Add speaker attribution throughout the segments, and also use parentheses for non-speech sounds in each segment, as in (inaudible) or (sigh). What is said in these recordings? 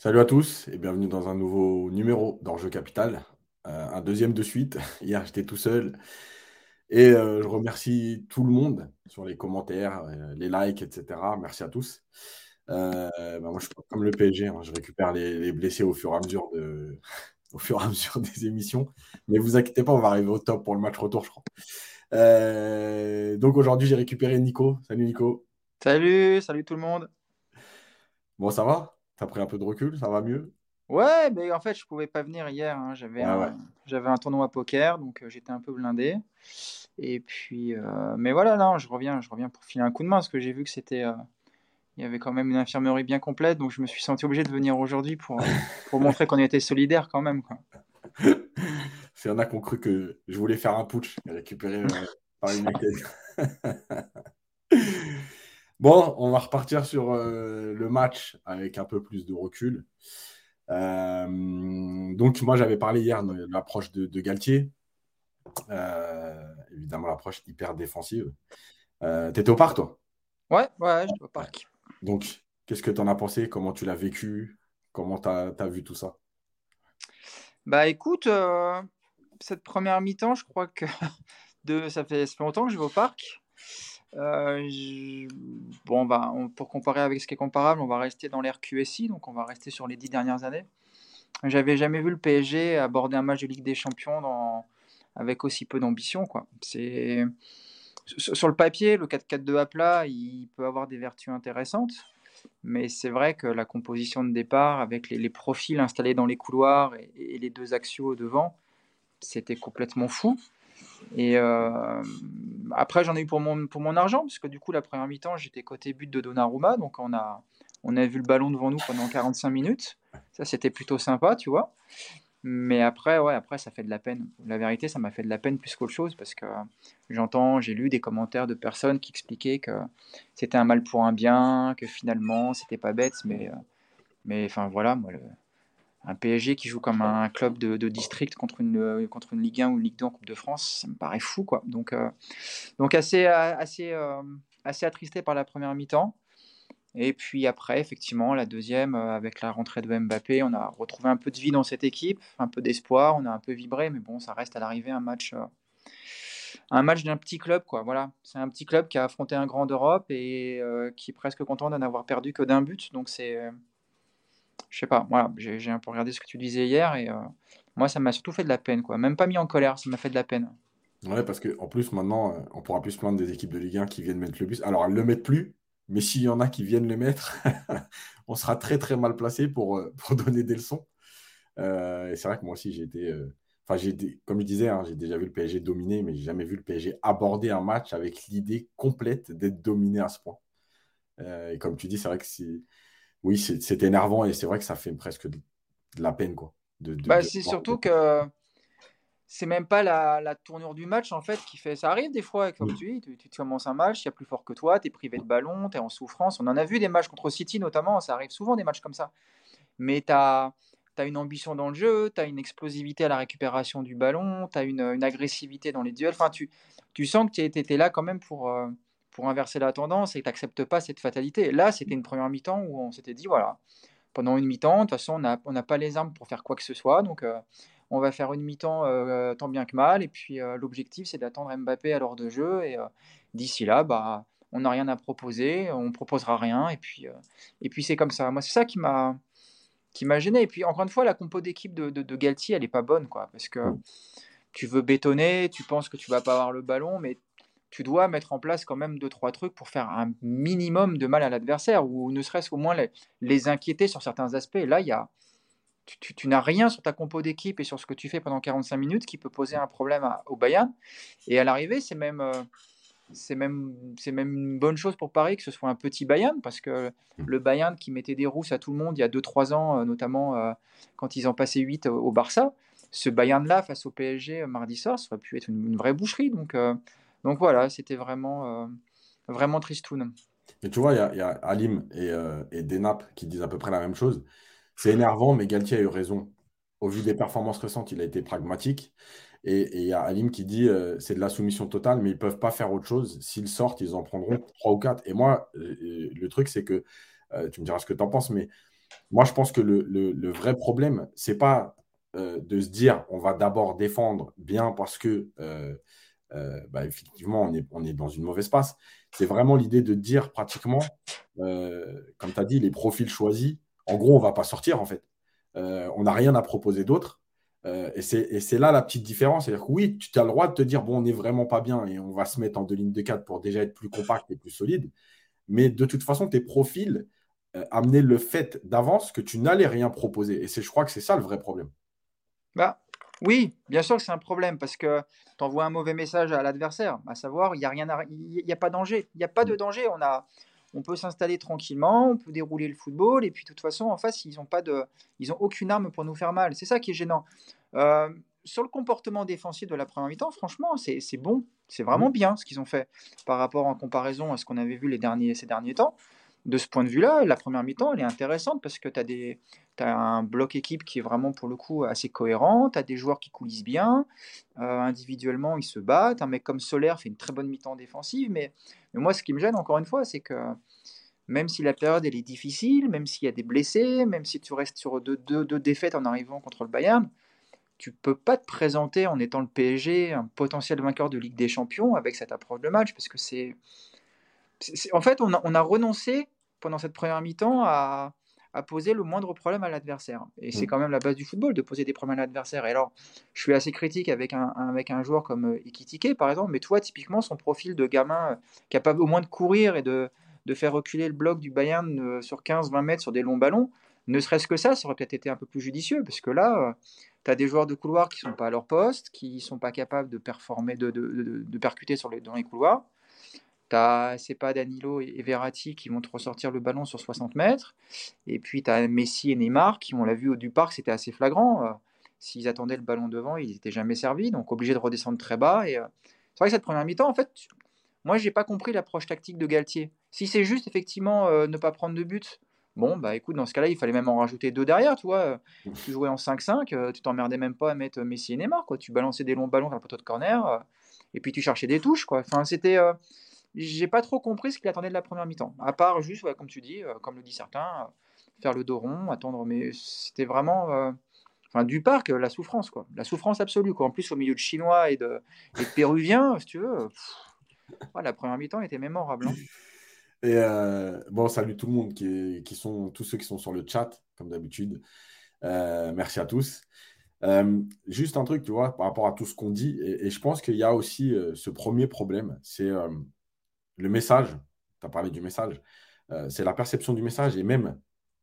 Speaker 1: Salut à tous et bienvenue dans un nouveau numéro d'Enjeu Capital. Euh, un deuxième de suite. (laughs) Hier, j'étais tout seul. Et euh, je remercie tout le monde sur les commentaires, euh, les likes, etc. Merci à tous. Bah, moi, je suis comme le PSG. hein, je récupère les, les blessés au fur et à mesure de, (laughs) au fur et à mesure des émissions. Mais vous inquiétez pas, on va arriver au top pour le match retour, je crois. donc aujourd'hui, j'ai récupéré Nico. Salut Nico.
Speaker 2: Salut, salut tout le monde.
Speaker 1: Bon, ça va? T'as pris un peu de recul? Ça va mieux?
Speaker 2: Ouais, mais en fait, je pouvais pas venir hier. hein. J'avais
Speaker 1: ouais.
Speaker 2: un, j'avais un tournoi poker, donc euh, j'étais un peu blindé. Et puis, euh, mais voilà, non, je reviens, je reviens pour filer un coup de main parce que j'ai vu que c'était, euh, il y avait quand même une infirmerie bien complète, donc je me suis senti obligé de venir aujourd'hui pour, pour montrer qu'on était solidaires quand même, quoi. (laughs)
Speaker 1: Y en a qui ont cru que je voulais faire un putsch et récupérer Paris United. (laughs) Bon, on va repartir sur euh, le match avec un peu plus de recul. Euh, donc, moi, j'avais parlé hier de l'approche de, de Galtier. Euh, évidemment, l'approche hyper défensive. T'étais au parc, toi?
Speaker 2: Ouais, ouais, je au parc.
Speaker 1: Donc, qu'est-ce que tu en as pensé? Comment tu l'as vécu? Comment tu as, vu tout ça?
Speaker 2: Bah écoute, cette première mi-temps, je crois que (laughs) de, ça fait, ça fait longtemps que je vais au parc. Euh, bon, bah, on- pour comparer avec ce qui est comparable, on va rester dans l'ère QSI, donc on va rester sur les dix dernières années. J'avais jamais vu le PSG aborder un match de Ligue des Champions dans- avec aussi peu d'ambition, quoi. C'est sur le papier, le 4-4-2 à plat, il peut avoir des vertus intéressantes, mais c'est vrai que la composition de départ, avec les, profils installés dans les couloirs et, et les deux axiaux devant, c'était complètement fou. Et euh, après, j'en ai eu pour mon, pour mon argent, parce que du coup, la première mi-temps, j'étais côté but de Donnarumma, donc on a, on a vu le ballon devant nous pendant 45 minutes. Ça, c'était plutôt sympa, tu vois. Mais après, ouais, après, ça fait de la peine. La vérité, ça m'a fait de la peine plus qu'autre chose, parce que j'entends, j'ai lu des commentaires de personnes qui expliquaient que c'était un mal pour un bien, que finalement, c'était pas bête, mais, euh, mais enfin voilà, moi, le, un PSG qui joue comme un club de, de district contre une, euh, contre une Ligue 1 ou une Ligue 2 en Coupe de France, ça me paraît fou, quoi. Donc, euh, donc assez, euh, assez, euh, assez attristé par la première mi-temps. Et puis après, effectivement, la deuxième, avec la rentrée de Mbappé, on a retrouvé un peu de vie dans cette équipe, un peu d'espoir, on a un peu vibré, mais bon, ça reste à l'arrivée un match, euh, un match d'un petit club, quoi. Voilà, c'est un petit club qui a affronté un grand d'Europe et qui est presque content d'en avoir perdu que d'un but. Donc c'est, je sais pas, voilà, j'ai un peu regardé ce que tu disais hier et euh, moi, ça m'a surtout fait de la peine, quoi. Même pas mis en colère, ça m'a fait de la peine.
Speaker 1: Ouais, parce qu'en plus, maintenant, euh, on pourra plus se plaindre des équipes de Ligue 1 qui viennent mettre le but. Alors, elles le mettent plus, mais s'il y en a qui viennent le mettre, (laughs) on sera très très mal placé pour, euh, pour (laughs) donner des leçons. Et c'est vrai que moi aussi, j'ai été. Enfin, comme je disais, hein, j'ai déjà vu le PSG dominer, mais j'ai jamais vu le PSG aborder un match avec l'idée complète d'être dominé à ce point. Et comme tu dis, c'est vrai que. Oui, c'est énervant et c'est vrai que ça fait presque de, de la peine, quoi. De, de,
Speaker 2: Bah, c'est surtout
Speaker 1: que-
Speaker 2: c'est même pas la, la tournure du match en fait qui fait. Ça arrive des fois, comme
Speaker 1: Mm.
Speaker 2: tu dis, tu, tu commences un match, il y a plus fort que toi, tu es privé de ballon, tu es en souffrance. On en a vu des matchs contre City notamment, ça arrive souvent des matchs comme ça. Mais tu as, une ambition dans le jeu, tu as une explosivité à la récupération du ballon, tu as une, une agressivité dans les duels. Enfin, tu, tu sens que tu étais là quand même pour, euh, pour inverser la tendance et que tu n'acceptes pas cette fatalité. Là, c'était une première mi-temps où on s'était dit, voilà, pendant une mi-temps, de toute façon, on n'a on pas les armes pour faire quoi que ce soit. Donc, euh, on va faire une mi-temps euh, tant bien que mal. Et puis, euh, l'objectif, c'est d'attendre Mbappé à l'heure de jeu. Et d'ici là, bah, on n'a rien à proposer, on proposera rien. Et puis, et puis c'est comme ça. Moi, c'est ça qui m'a qui m'a gêné. Et puis, encore une fois, la compo d'équipe de, de, de Galtier, elle n'est pas bonne. Quoi, parce que
Speaker 1: Mm.
Speaker 2: tu veux bétonner, tu penses que tu vas pas avoir le ballon, mais tu dois mettre en place quand même deux, trois trucs pour faire un minimum de mal à l'adversaire, ou ne serait-ce qu'au moins les, les inquiéter sur certains aspects. Là, il y a, tu, tu- tu n'as rien sur ta compo d'équipe et sur ce que tu fais pendant 45 minutes qui peut poser un problème à- au Bayern. Et à l'arrivée, c'est même, euh, c'est même, c'est même une bonne chose pour Paris que ce soit un petit Bayern, parce que
Speaker 1: Mm.
Speaker 2: le Bayern qui mettait des rousses à tout le monde il y a 2-3 ans, euh, notamment euh, quand ils en passaient 8 au, au Barça, ce Bayern-là face au PSG mardi soir, ça aurait pu être une, une vraie boucherie. Donc, euh, donc voilà, c'était vraiment, euh, vraiment tristoun.
Speaker 1: Mais tu vois, il y a, Alim et, euh, et Denap qui disent à peu près la même chose. C'est énervant, mais Galtier a eu raison. Au vu des performances récentes, il a été pragmatique. Et il y a Alim qui dit euh, c'est de la soumission totale, mais ils ne peuvent pas faire autre chose. S'ils sortent, ils en prendront trois ou quatre. Et moi, le truc, c'est que, tu me diras ce que tu en penses, mais moi, je pense que le, vrai problème, c'est pas de se dire on va d'abord défendre bien parce que euh, euh, bah, effectivement on est, on est dans une mauvaise passe. C'est vraiment l'idée de dire pratiquement, comme tu as dit, les profils choisis, en gros, on va pas sortir en fait. on n'a rien à proposer d'autre. et c'est là la petite différence. C'est-à-dire oui, tu as le droit de te dire bon, on n'est vraiment pas bien et on va se mettre en deux lignes de 4 pour déjà être plus compact et plus solide. Mais de toute façon, tes profils, euh, amener le fait d'avance que tu n'allais rien proposer. Et je crois que c'est ça le vrai problème.
Speaker 2: Bah, oui, bien sûr que c'est un problème parce que tu envoies un mauvais message à l'adversaire, à savoir, il n'y a, rien il a pas danger. Il n'y a pas de mm. danger. On, a, on peut s'installer tranquillement, on peut dérouler le football, et puis de toute façon, en face, ils n'ont pas de, ils ont aucune arme pour nous faire mal. C'est ça qui est gênant. Euh, sur le comportement défensif de la première mi-temps, franchement, c'est, bon. C'est vraiment mm. bien ce qu'ils ont fait par rapport en comparaison à ce qu'on avait vu les derniers, ces derniers temps de ce point de vue-là, la première mi-temps, elle est intéressante parce que tu as, as, un bloc équipe qui est vraiment pour le coup assez cohérent, tu as des joueurs qui coulissent bien, euh, individuellement ils se battent, un mec comme Solaire fait une très bonne mi-temps défensive, mais, moi ce qui me gêne encore une fois, c'est que même si la période elle est difficile, même s'il y a des blessés, même si tu restes sur deux, deux, défaites en arrivant contre le Bayern, tu peux pas te présenter en étant le PSG, un potentiel vainqueur de Ligue des Champions avec cette approche de match, parce que c'est... En fait, on a renoncé pendant cette première mi-temps à, poser le moindre problème à l'adversaire. Et c'est mm. quand même la base du football, de poser des problèmes à l'adversaire. Et alors, je suis assez critique avec un, avec un joueur comme euh, Ikitike, par exemple, mais toi, typiquement, son profil de gamin euh, capable au moins de courir et de, de faire reculer le bloc du Bayern euh, sur 15-20 mètres sur des longs ballons, ne serait-ce que ça, ça aurait peut-être été un peu plus judicieux, parce que là, tu as des joueurs de couloir qui ne sont pas à leur poste, qui ne sont pas capables de performer, de, de, de percuter sur les, dans les couloirs. C'est pas Danilo et Verratti qui vont te ressortir le ballon sur 60 mètres. Et puis tu as Messi et Neymar qui, on l'a vu au du parc, c'était assez flagrant. Euh, s'ils attendaient le ballon devant, ils n'étaient jamais servis, donc obligés de redescendre très bas. Et euh, c'est vrai que cette première mi-temps, en fait, moi j'ai pas compris l'approche tactique de Galtier. Si c'est juste effectivement euh, ne pas prendre de but, bon bah écoute, dans ce cas-là, il fallait même en rajouter deux derrière, tu. Tu jouais en 5-5, tu t'emmerdais même pas à mettre Messi et Neymar, quoi. Tu balançais des longs ballons vers le poteau de corner, et puis tu cherchais des touches, quoi. Enfin, c'était j'ai pas trop compris ce qu'il attendait de la première mi-temps. À part juste, comme tu dis, euh, comme le dit certains, euh, faire le dos rond, attendre. Mais c'était vraiment. Euh, du parc, la souffrance, quoi. La souffrance absolue, quoi. En plus, au milieu de Chinois et de, Péruviens, (laughs) si tu veux. la première mi-temps était mémorable. Hein.
Speaker 1: Bon, salut tout le monde qui, qui, sont tous ceux qui sont sur le chat, comme d'habitude. merci à tous. juste un truc, tu vois, par rapport à tout ce qu'on dit, et je pense qu'il y a aussi ce premier problème, c'est le message, tu as parlé du message, euh, c'est la perception du message et même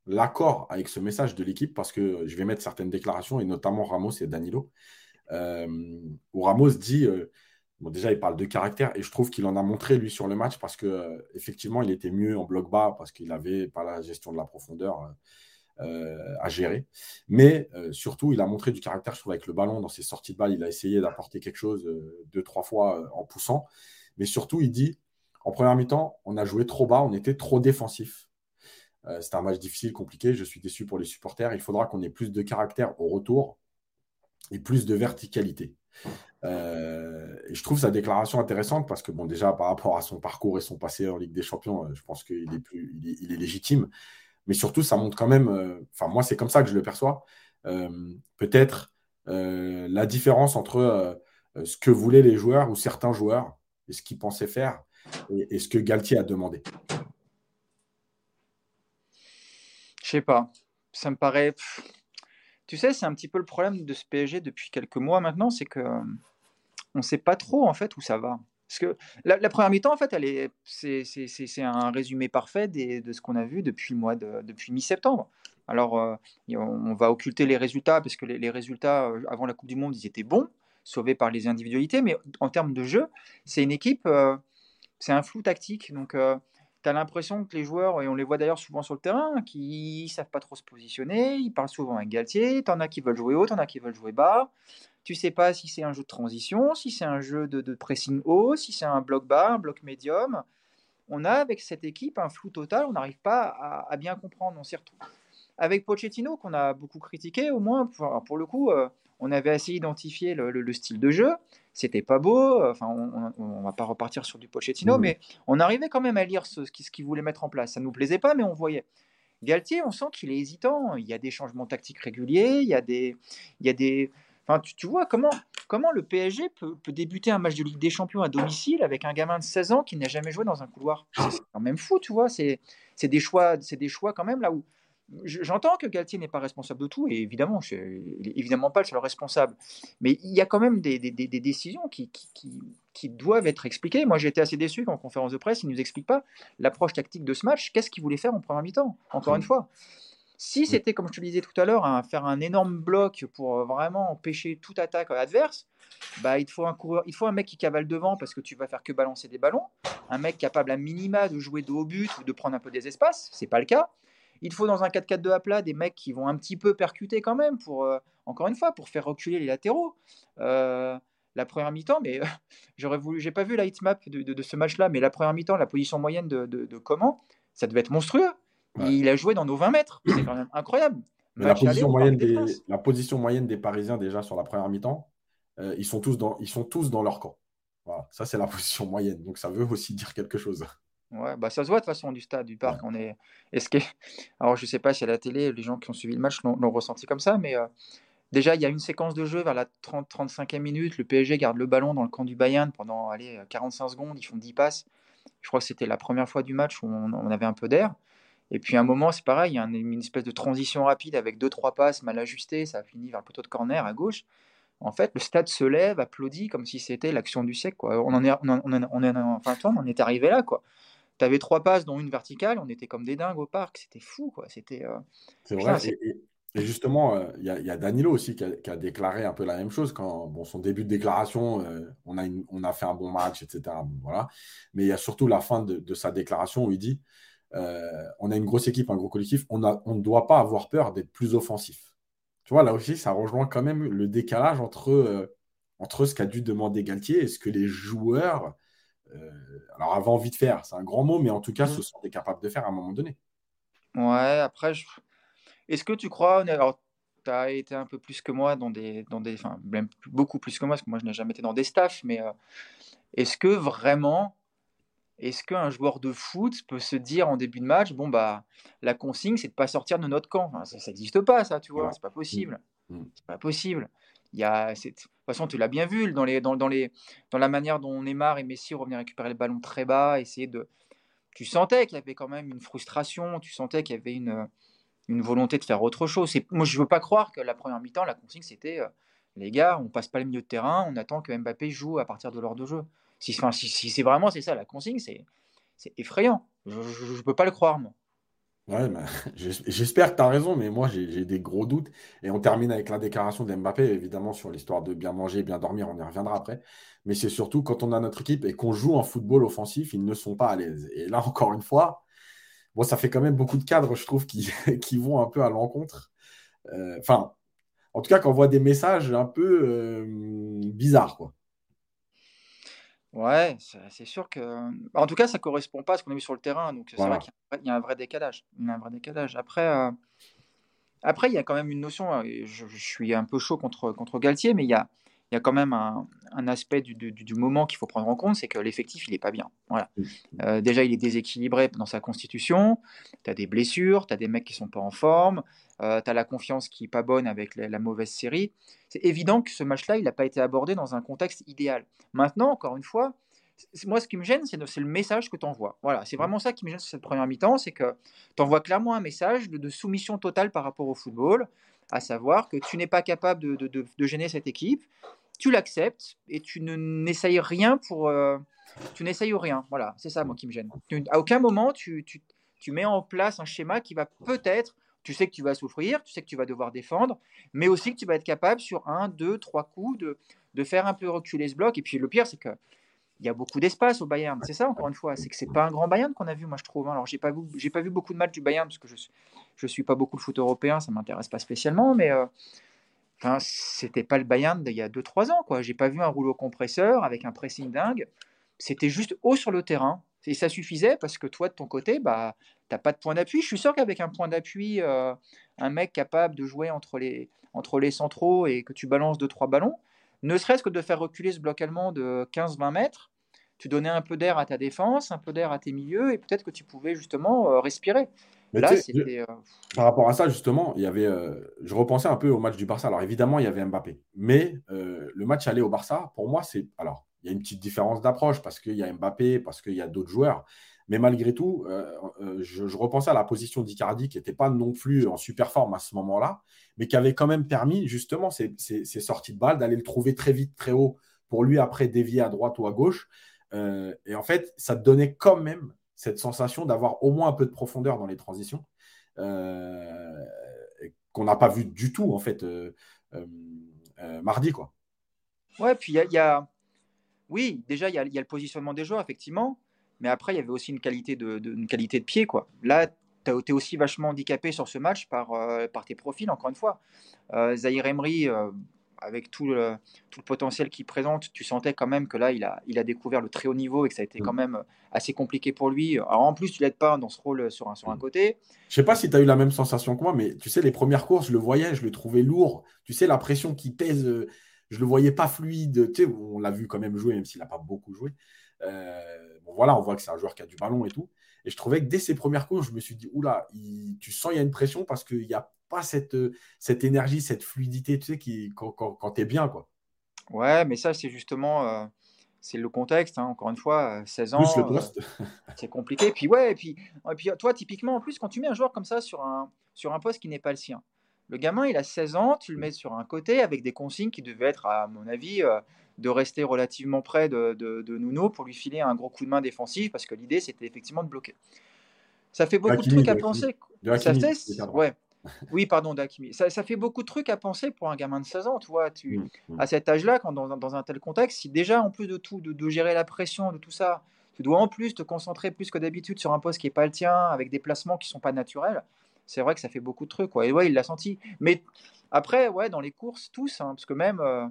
Speaker 1: l'accord avec ce message de l'équipe, parce que je vais mettre certaines déclarations, et notamment Ramos et Danilo, euh, où Ramos dit, euh, bon, déjà il parle de caractère, et je trouve qu'il en a montré lui sur le match, parce que effectivement il était mieux en bloc bas, parce qu'il avait pas la gestion de la profondeur. à gérer. Mais surtout, il a montré du caractère, je trouve, avec le ballon dans ses sorties de balle. Il a essayé d'apporter quelque chose deux, trois fois en poussant. Mais surtout, il dit en première mi-temps, on a joué trop bas, on était trop défensif. Euh, c'était un match difficile, compliqué. Je suis déçu pour les supporters. Il faudra qu'on ait plus de caractère au retour et plus de verticalité. Euh, et je trouve sa déclaration intéressante parce que, bon, déjà, par rapport à son parcours et son passé en Ligue des Champions, euh, je pense qu'il est, plus, il est, légitime. Mais surtout, ça montre quand même, enfin, moi, c'est comme ça que je le perçois, peut-être la différence entre ce que voulaient les joueurs ou certains joueurs et ce qu'ils pensaient faire et, ce que Galtier a demandé
Speaker 2: Je sais pas. Ça me paraît. Tu sais, c'est un petit peu le problème de ce PSG depuis quelques mois maintenant, c'est que on ne sait pas trop en fait où ça va. Parce que la, première mi-temps, en fait, c'est, un résumé parfait de ce qu'on a vu depuis mois de, depuis mi-septembre. Alors, euh, on va occulter les résultats parce que les, résultats euh, avant la Coupe du Monde, ils étaient bons, sauvés par les individualités, mais en termes de jeu, c'est une équipe euh, c'est un flou tactique. Donc, euh, tu as l'impression que les joueurs, et on les voit d'ailleurs souvent sur le terrain, qui savent pas trop se positionner. Ils parlent souvent avec Galtier. Tu en as qui veulent jouer haut, tu en as qui veulent jouer bas. Tu sais pas si c'est un jeu de transition, si c'est un jeu de, pressing haut, si c'est un bloc bas, un bloc médium. On a avec cette équipe un flou total, on n'arrive pas à, bien comprendre. On s'y retrouve. Avec Pochettino, qu'on a beaucoup critiqué, au moins, pour, le coup, euh, on avait assez identifié le style de jeu c'était pas beau. Enfin, on, va pas repartir sur du Pochettino, mais on arrivait quand même à lire ce, ce qu'il voulait mettre en place. Ça nous plaisait pas, mais on voyait. Galtier, on sent qu'il est hésitant. Il y a des changements tactiques réguliers, il y a des, il y a des, Enfin, tu, vois comment, comment le PSG peut, débuter un match de Ligue des Champions à domicile avec un gamin de 16 ans qui n'a jamais joué dans un couloir? C'est quand même fou, tu vois. C'est des choix, c'est des choix quand même là où J'entends que Galtier n'est pas responsable de tout, et évidemment, je évidemment pas le seul responsable. Mais il y a quand même des, décisions qui, qui, doivent être expliquées. Moi, j'ai été assez déçu qu'en conférence de presse, il ne nous explique pas l'approche tactique de ce match. Qu'est-ce qu'il voulait faire en première mi-temps Encore une fois? Si c'était, comme je te le disais tout à l'heure, à faire un énorme bloc pour vraiment empêcher toute attaque adverse, bah, il, faut un coureur, il faut un mec qui cavale devant parce que tu vas faire que balancer des ballons, un mec capable à minima de jouer de haut but ou de prendre un peu des espaces, c'est pas le cas. Il faut dans un 4-4-2 à plat des mecs qui vont un petit peu percuter quand même pour, euh, encore une fois, pour faire reculer les latéraux. Euh, la première mi-temps, mais euh, (laughs) j'aurais voulu, j'ai pas vu la hitmap de, de, ce match-là, mais la première mi-temps, la position moyenne de, de, comment, ça devait être monstrueux. Il a joué dans nos 20 mètres, c'est quand même incroyable.
Speaker 1: la, position moyenne des, la position moyenne des Parisiens déjà sur la première mi-temps, ils, sont tous dans, ils sont tous dans leur camp. Voilà, ça c'est la (laughs) position moyenne, donc ça veut aussi dire quelque chose.
Speaker 2: Ouais, bah ça se voit de toute façon du stade, du parc. On est... Que... (laughs) Alors je sais pas si à la télé, les gens qui ont suivi le match l'ont ressenti comme ça, mais euh, déjà il y a une séquence de jeu vers la 30-35e minute. Le PSG garde le ballon dans le camp du Bayern pendant allez, 45 secondes. Ils font 10 passes. Je crois que c'était la première fois du match où on, avait un peu d'air. Et puis à un moment, c'est pareil, il y a une, espèce de transition rapide avec 2-3 passes mal ajustées. Ça a fini vers le poteau de corner à gauche. En fait, le stade se lève, applaudit comme si c'était l'action du siècle. Quoi. On en est, on, on, enfin, toi, on est arrivé là. quoi tu avais trois passes, dont une verticale. On était comme des dingues au parc. C'était fou, quoi. C'était. Euh,
Speaker 1: c'est vrai. et, justement, euh, il y, a Danilo aussi qui a, déclaré un peu la même chose quand bon, son début de déclaration, euh, on, a on a fait un bon match, etc. voilà. Mais il y a surtout la fin de, sa déclaration où il dit on a une grosse équipe, un gros collectif, on, ne doit pas avoir peur d'être plus offensif. Tu vois, là aussi, ça rejoint quand même le décalage entre, entre ce qu'a dû demander Galtier et ce que les joueurs euh, alors, avait envie de faire, c'est un grand mot, mais en tout cas, ce sont capables de faire à un moment donné.
Speaker 2: Ouais, après, est-ce que tu crois, alors, tu as été un peu plus que moi dans des, dans des, enfin, beaucoup plus que moi, parce que moi, je n'ai jamais été dans des staffs, mais euh, est-ce que vraiment, est-ce qu'un joueur de foot peut se dire en début de match, bon, bah, la consigne, c'est de pas sortir de notre camp? Ça n'existe pas, ça, tu vois, c'est pas possible. Mmh. Mmh. C'est pas possible. Il y a, de toute façon, tu l'as bien vu dans, les, dans, les, dans la manière dont Neymar et Messi revenaient récupérer le ballon très bas, essayer de. Tu sentais qu'il y avait quand même une frustration, tu sentais qu'il y avait une, une volonté de faire autre chose. Moi, je ne veux pas croire que la première mi-temps, la consigne, c'était euh, les gars, on passe pas le milieu de terrain, on attend que Mbappé joue à partir de l'heure de jeu. Si c'est vraiment c'est ça la consigne, c'est effrayant. Je ne peux pas le croire, moi.
Speaker 1: Ouais, (laughs) j'espère que tu as raison, mais moi j'ai des gros doutes. Et on termine avec la déclaration d'Mbappé, évidemment, sur l'histoire de bien manger, bien dormir, on y reviendra après. Mais c'est surtout quand on a notre équipe et qu'on joue en football offensif, ils ne sont pas à l'aise. Et là, (laughs) encore une fois, bon, ça fait quand même beaucoup de cadres, je trouve, qui, (laughs) vont un peu à l'encontre. Euh, enfin, en tout cas, quand on voit des messages un peu euh, bizarres, quoi.
Speaker 2: Ouais, c'est sûr que. En tout cas, ça correspond pas à ce qu'on a vu sur le terrain. Donc, c'est vrai qu'il y, a un vrai décalage. Il y a un vrai décalage. Après, euh, après, il y a quand même une notion. Euh, je, je suis un peu chaud contre, contre Galtier, mais il y a, il y a quand même un, aspect du, moment qu'il faut prendre en compte, c'est que l'effectif, il n'est pas bien. Voilà. Euh, déjà, il est déséquilibré dans sa constitution, tu as des blessures, tu as des mecs qui sont pas en forme, euh, tu as la confiance qui n'est pas bonne avec la, mauvaise série. C'est évident que ce match-là, il n'a pas été abordé dans un contexte idéal. Maintenant, encore une fois, moi, ce qui me gêne, c'est le message que tu envoies. Voilà, c'est vraiment ça qui me gêne sur cette première mi-temps, c'est que tu envoies clairement un message de, soumission totale par rapport au football à savoir que tu n'es pas capable de, gêner cette équipe, tu l'acceptes et tu n'essayes rien pour... Euh, tu n'essayes rien. Voilà, c'est ça, moi, qui me gêne. à aucun moment, tu, tu, mets en place un schéma qui va peut-être... Tu sais que tu vas souffrir, tu sais que tu vas devoir défendre, mais aussi que tu vas être capable sur un, deux, trois coups de, de faire un peu reculer ce bloc. Et puis le pire, c'est que il y a beaucoup d'espace au Bayern. C'est ça, encore une fois, c'est que c'est pas un grand Bayern qu'on a vu, moi je trouve. Hein. Alors j'ai pas vu, j'ai pas vu beaucoup de matchs du Bayern parce que je je suis pas beaucoup le foot européen, ça m'intéresse pas spécialement, mais euh, enfin c'était pas le Bayern d'il y a 2-3 ans quoi. J'ai pas vu un rouleau compresseur avec un pressing dingue. C'était juste haut sur le terrain et ça suffisait parce que toi de ton côté, bah t'as pas de point d'appui. Je suis sûr qu'avec un point d'appui, euh, un mec capable de jouer entre les entre les centraux et que tu balances 2-3 ballons ne serait-ce que de faire reculer ce bloc allemand de 15-20 mètres, tu donnais un peu d'air à ta défense, un peu d'air à tes milieux, et peut-être que tu pouvais justement euh, respirer. Là, c'était.
Speaker 1: Euh, par rapport à ça, justement, il y avait, je repensais un peu au match du Barça. Alors évidemment, il y avait Mbappé. Mais le match aller au Barça, pour moi, c'est. Alors, il y a une petite différence d'approche parce qu'il y a Mbappé, parce qu'il y a d'autres joueurs. Mais malgré tout, je, je, repensais à la position d'Icardi qui n'était pas non plus en super forme à ce moment-là, mais qui avait quand même permis justement ces, sorties de balles d'aller le trouver très vite, très haut pour lui après dévier à droite ou à gauche. Euh, et en fait, ça donnait quand même cette sensation d'avoir au moins un peu de profondeur dans les transitions, euh, qu'on n'a pas vu du tout en fait euh, mardi. Quoi.
Speaker 2: Ouais, puis il y, a. Oui, déjà, il y, a, le positionnement des joueurs, effectivement. Mais après, il y avait aussi une qualité de, une qualité de pied. Quoi. Là, tu as été aussi vachement handicapé sur ce match par, par tes profils, encore une fois. Zahir Emery, avec tout le, tout le potentiel qu'il présente, tu sentais quand même que là, il a, il a découvert le très haut niveau et que ça a été mm. quand même assez compliqué pour lui. Alors en plus, tu l'aides pas dans ce rôle sur un, sur un mm. côté.
Speaker 1: Je sais pas si tu as eu la même sensation que moi, mais tu sais, les premières courses, je le voyais, je le trouvais lourd. Tu sais, la pression qui pèse, euh, je le voyais pas fluide. Tu sais, on l'a vu quand même jouer, même s'il n'a pas beaucoup joué. Euh, bon, voilà, on voit que c'est un joueur qui a du ballon et tout. Et je trouvais que dès ses premières courses, je me suis dit, oula, tu sens il y a une pression parce qu'il n'y a pas cette, cette énergie, cette fluidité, tu sais, qui, quand, quand, tu es bien, quoi.
Speaker 2: Ouais, mais ça, c'est justement euh, c'est le contexte. Hein, encore une fois, 16 ans, euh, (laughs) c'est compliqué. Puis ouais, et puis, et puis toi, typiquement, en plus, quand tu mets un joueur comme ça sur un, sur un poste qui n'est pas le sien, le gamin, il a 16 ans, tu le mets sur un côté avec des consignes qui devaient être, à mon avis, euh, de rester relativement près de, de, de, Nuno pour lui filer un gros coup de main défensif, parce que l'idée, c'était effectivement de bloquer. Ça fait beaucoup de trucs à penser. ça fait, ouais, oui, pardon, Dakimi. Ça, fait beaucoup de trucs à penser pour un gamin de 16 ans, tu vois. Tu. À cet âge-là, quand dans, un tel contexte, si déjà, en plus de tout, de, gérer la pression, de tout ça, tu dois en plus te concentrer plus que d'habitude sur un poste qui n'est pas le tien, avec des placements qui ne sont pas naturels, c'est vrai que ça fait beaucoup de trucs. Quoi. Et ouais, il l'a senti. Mais après, ouais, dans les courses, tous, hein, parce que même. Euh,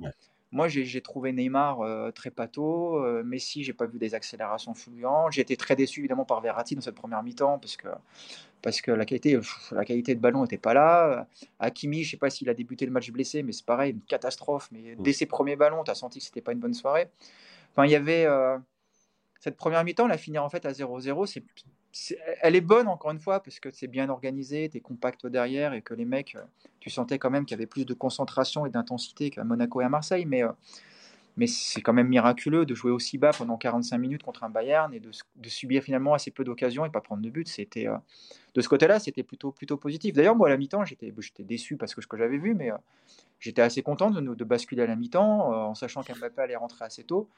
Speaker 2: moi, j'ai trouvé Neymar euh, très pâteau. Euh, Messi, j'ai pas vu des accélérations fluentes. J'ai été très déçu évidemment par Verratti dans cette première mi-temps parce que, parce que la, qualité, la qualité de ballon n'était pas là. Hakimi, je sais pas s'il a débuté le match blessé, mais c'est pareil, une catastrophe. Mais dès ses premiers ballons, tu as senti que c'était pas une bonne soirée. Enfin, il y avait euh, cette première mi-temps, la finir en fait à 0-0, c'est elle est bonne encore une fois parce que c'est bien organisé, tu es compact derrière et que les mecs, euh, tu sentais quand même qu'il y avait plus de concentration et d'intensité qu'à Monaco et à Marseille, mais, euh, c'est quand même miraculeux de jouer aussi bas pendant 45 minutes contre un Bayern et de, subir finalement assez peu d'occasions et pas prendre de but. C'était euh, de ce côté-là, c'était plutôt plutôt positif. D'ailleurs, moi à la mi-temps, j'étais déçu parce que ce que j'avais vu, mais j'étais assez content de, de, basculer à la mi-temps en sachant qu'Mbappé allait rentrer assez tôt.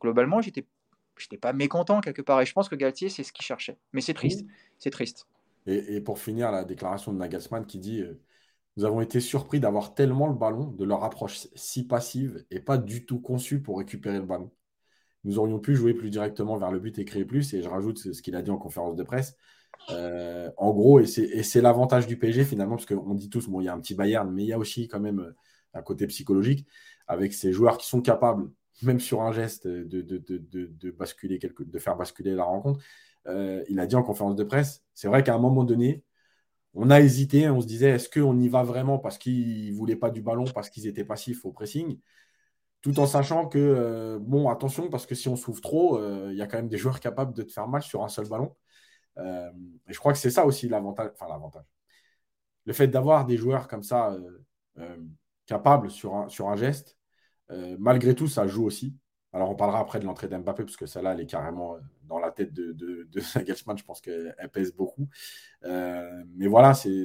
Speaker 2: Globalement, j'étais je n'étais pas mécontent quelque part. Et je pense que Galtier, c'est ce qu'il cherchait. Mais c'est triste. C'est triste.
Speaker 1: Et, pour finir, la déclaration de Nagelsmann qui dit euh, Nous avons été surpris d'avoir tellement le ballon, de leur approche si passive et pas du tout conçue pour récupérer le ballon. Nous aurions pu jouer plus directement vers le but et créer plus. Et je rajoute ce qu'il a dit en conférence de presse. Euh, en gros, et c'est l'avantage du PSG finalement, parce qu'on dit tous, bon, il y a un petit Bayern, mais il y a aussi quand même euh, un côté psychologique avec ces joueurs qui sont capables même sur un geste, de, de, faire basculer la rencontre. Euh, il a dit en conférence de presse, c'est vrai qu'à un moment donné, on a hésité, on se disait, est-ce qu'on y va vraiment parce qu'ils ne voulaient pas du ballon, parce qu'ils étaient passifs au pressing tout en sachant que, euh, bon, attention, parce que si on s'ouvre trop, euh, il y a quand même des joueurs capables de te faire mal sur un seul ballon. et je crois que c'est ça aussi l'avantage. Enfin, l'avantage. Le fait d'avoir des joueurs comme ça, capables sur un geste, euh, malgré tout, ça joue aussi. Alors, on parlera après de l'entrée d'Mbappé, parce que celle-là, elle est carrément euh, dans la tête de, de, de (laughs) Je pense qu'elle pèse beaucoup. Euh, mais voilà, c'est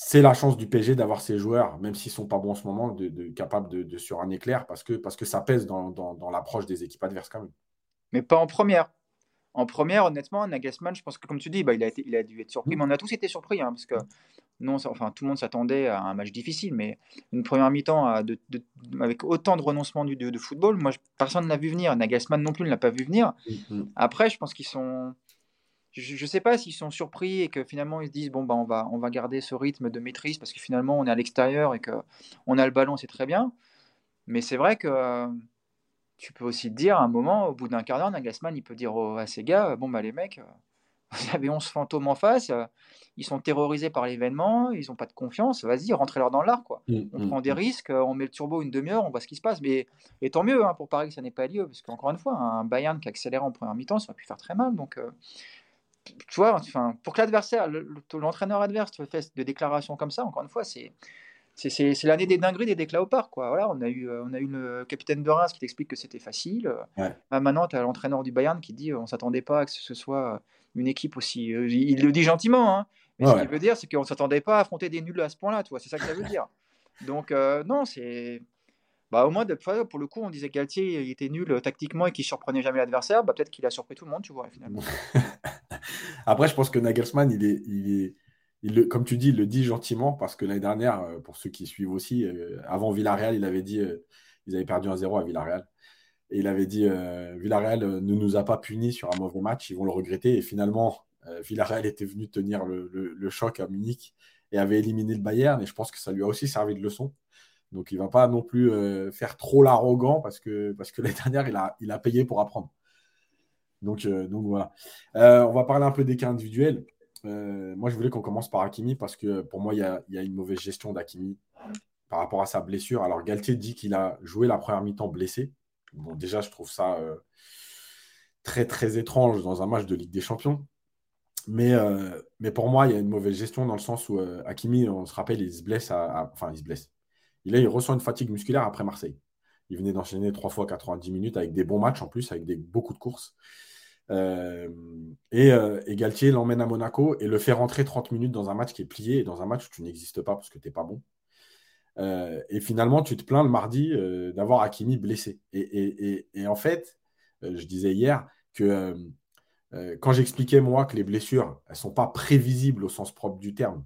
Speaker 1: c'est la chance du PSG d'avoir ces joueurs, même s'ils ne sont pas bons en ce moment, de, de capables de, sur un éclair, parce que, parce que ça pèse dans, dans, dans l'approche des équipes adverses quand même.
Speaker 2: Mais pas en première. En première, honnêtement, Nagelsmann, je pense que comme tu dis, bah, il, a été, il a dû être surpris, mmh. mais on a tous été surpris, hein, parce que non, enfin, tout le monde s'attendait à un match difficile, mais une première mi-temps avec autant de renoncement du, de, football, moi, personne ne l'a vu venir. Nagelsmann non plus ne l'a pas vu venir. Mmh. Après, je pense qu'ils sont. Je ne sais pas s'ils sont surpris et que finalement ils se disent bon bah on va on va garder ce rythme de maîtrise parce que finalement on est à l'extérieur et que on a le ballon c'est très bien mais c'est vrai que tu peux aussi te dire à un moment, au bout d'un quart d'heure, Nagelsmann, il peut dire à ces gars, bon, bah les mecs, euh, vous avez 11 fantômes en face, euh, ils sont terrorisés par l'événement, ils n'ont pas de confiance, vas-y, rentrez-leur dans l'art, quoi. Mmh, on mmh, prend des mmh. risques, on met le turbo une demi-heure, on voit ce qui se passe, mais et tant mieux hein, pour Paris que ça n'ait pas lieu, parce qu'encore une fois, un Bayern qui accélère en première mi-temps, ça aurait pu faire très mal, donc... Euh, tu vois, enfin, pour que l'adversaire, l'entraîneur adverse te fasse des déclarations comme ça, encore une fois, c'est c'est l'année des dingueries des déclats au parc. Quoi. Voilà, on, a eu, on a eu le capitaine de Reims qui t'explique que c'était facile. Maintenant, tu as l'entraîneur du Bayern qui dit on ne s'attendait pas à que ce soit une équipe aussi. il le dit gentiment, hein, mais ce qu'il veut dire, c'est qu'on ne s'attendait pas à affronter des nuls à ce point-là. C'est ça que ça veut dire. Donc, non, c'est. Bah, au moins, pour le coup, on disait Galtier il était nul tactiquement et qu'il surprenait jamais l'adversaire. Bah, Peut-être qu'il a surpris tout le monde, tu vois, finalement. (laughs)
Speaker 1: Après, je pense que Nagelsmann, il est, il est, il comme tu dis, il le dit gentiment parce que l'année dernière, euh, pour ceux qui suivent aussi, euh, avant Villarreal, il avait dit, euh, ils avaient perdu 1-0 à Villarreal. Et il avait dit, Villarreal ne nous a pas punis sur un mauvais match, ils vont le regretter. Et finalement, Villarreal était venu tenir le, choc à Munich et avait éliminé le Bayern. Et je pense que ça lui a aussi servi de leçon. Donc il ne va pas non plus faire trop l'arrogant parce que, parce (laughs) l'année dernière, il a, il a payé pour apprendre. Donc, voilà. on va parler un peu des cas individuels. Euh, moi, je voulais qu'on commence par Hakimi parce que pour moi, il y a, une mauvaise gestion d'Hakimi par rapport à sa blessure. Alors, Galtier dit qu'il a joué la première mi-temps blessé. Bon, déjà, je trouve ça euh, très, très étrange dans un match de Ligue des Champions. Mais, euh, mais pour moi, il y a une mauvaise gestion dans le sens où Hakimi, on se rappelle, il se blesse. enfin, il se blesse. Il, ressent une fatigue musculaire après Marseille. Il venait d'enchaîner trois fois 90 minutes avec des bons matchs en plus, avec beaucoup de courses. Euh, euh, et, Galtier l'emmène à Monaco et le fait rentrer 30 minutes dans un match qui est plié, dans un match où tu n'existes pas parce que tu n'es pas bon. Euh, et finalement, tu te plains le mardi d'avoir Hakimi blessé. Et, en fait, je disais hier que quand j'expliquais moi que les blessures, elles ne sont pas prévisibles au sens propre du terme,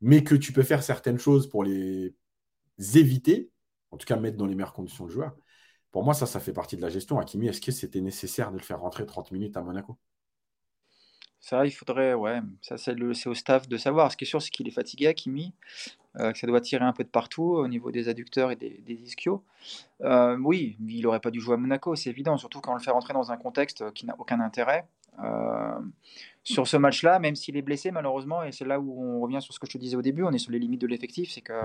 Speaker 1: mais que tu peux faire certaines choses pour les éviter, en tout cas mettre dans les meilleures conditions de joueur, pour moi, ça, ça fait partie de la gestion. Hakimi, est-ce que c'était nécessaire de le faire rentrer 30 minutes à Monaco?
Speaker 2: Ça, il faudrait, ouais, ça c'est au staff de savoir. Ce qui est sûr, c'est qu'il est fatigué, Hakimi, euh, que ça doit tirer un peu de partout au niveau des adducteurs et des, ischios. Euh, oui, il n'aurait pas dû jouer à Monaco, c'est évident, surtout quand on le fait rentrer dans un contexte qui n'a aucun intérêt. Euh, sur ce match-là, même s'il est blessé, malheureusement, et c'est là où on revient sur ce que je te disais au début, on est sur les limites de l'effectif, c'est que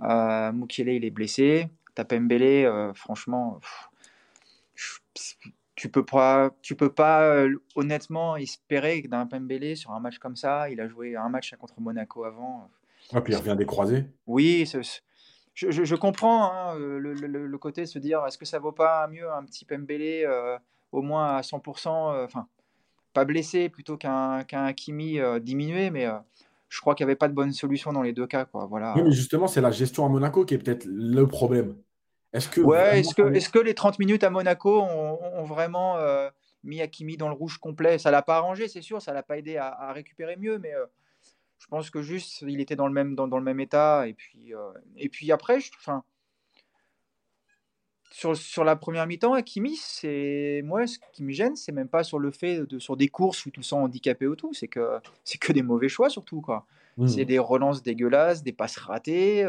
Speaker 2: mmh. Mukiele, il est blessé, T'as Pembele, euh, franchement, tu peux pas, tu peux pas euh, honnêtement espérer d'un Pembele sur un match comme ça. Il a joué un match contre Monaco avant.
Speaker 1: Ah, puis il revient des croisés.
Speaker 2: Oui, je, comprends hein, le, côté de se dire est-ce que ça vaut pas mieux un petit Pembele euh, au moins à 100%, enfin, pas blessé plutôt qu'un qu'un Hakimi diminué, mais je crois qu'il n'y avait pas de bonne solution dans les deux cas. Quoi. Voilà.
Speaker 1: Oui, mais justement, c'est la gestion à Monaco qui est peut-être le problème.
Speaker 2: Est-ce que, ouais, est-ce que, est que les 30 minutes à Monaco ont, vraiment euh, mis Hakimi dans le rouge complet? Ça l'a pas arrangé, c'est sûr, ça l'a pas aidé à, récupérer mieux, mais euh, je pense que juste il était dans le même, dans, le même état. Et puis, euh, et puis après, je, enfin, sur, sur la première mi-temps, Hakimi, c'est moi ce qui me gêne, c'est même pas sur le fait de sur des courses où tout ça handicapé ou tout, c'est que c'est que des mauvais choix surtout quoi. Mmh. C'est des relances dégueulasses, des passes ratées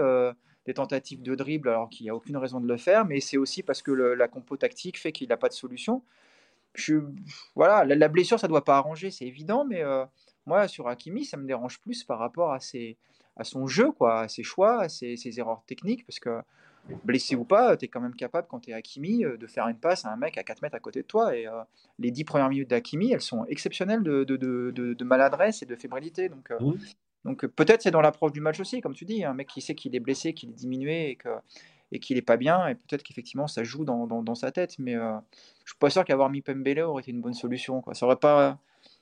Speaker 2: des tentatives de dribble alors qu'il n'y a aucune raison de le faire, mais c'est aussi parce que la compo tactique fait qu'il n'a pas de solution. Je, voilà, la, blessure, ça doit pas arranger, c'est évident, mais euh, moi, sur Hakimi, ça me dérange plus par rapport à, ses, à son jeu, quoi, à ses choix, à ses, erreurs techniques, parce que blessé ou pas, tu es quand même capable, quand tu es Hakimi, euh, de faire une passe à un mec à 4 mètres à côté de toi. Et euh, les 10 premières minutes d'Hakimi, elles sont exceptionnelles de, maladresse et de fébrilité. Donc, donc peut-être c'est dans l'approche du match aussi, comme tu dis, un mec qui sait qu'il est blessé, qu'il est diminué et que et qu'il n'est pas bien, et peut-être qu'effectivement ça joue dans, dans, sa tête, mais euh, je suis pas sûr qu'avoir mis Pembele aurait été une bonne solution. Quoi. Ça aurait pas...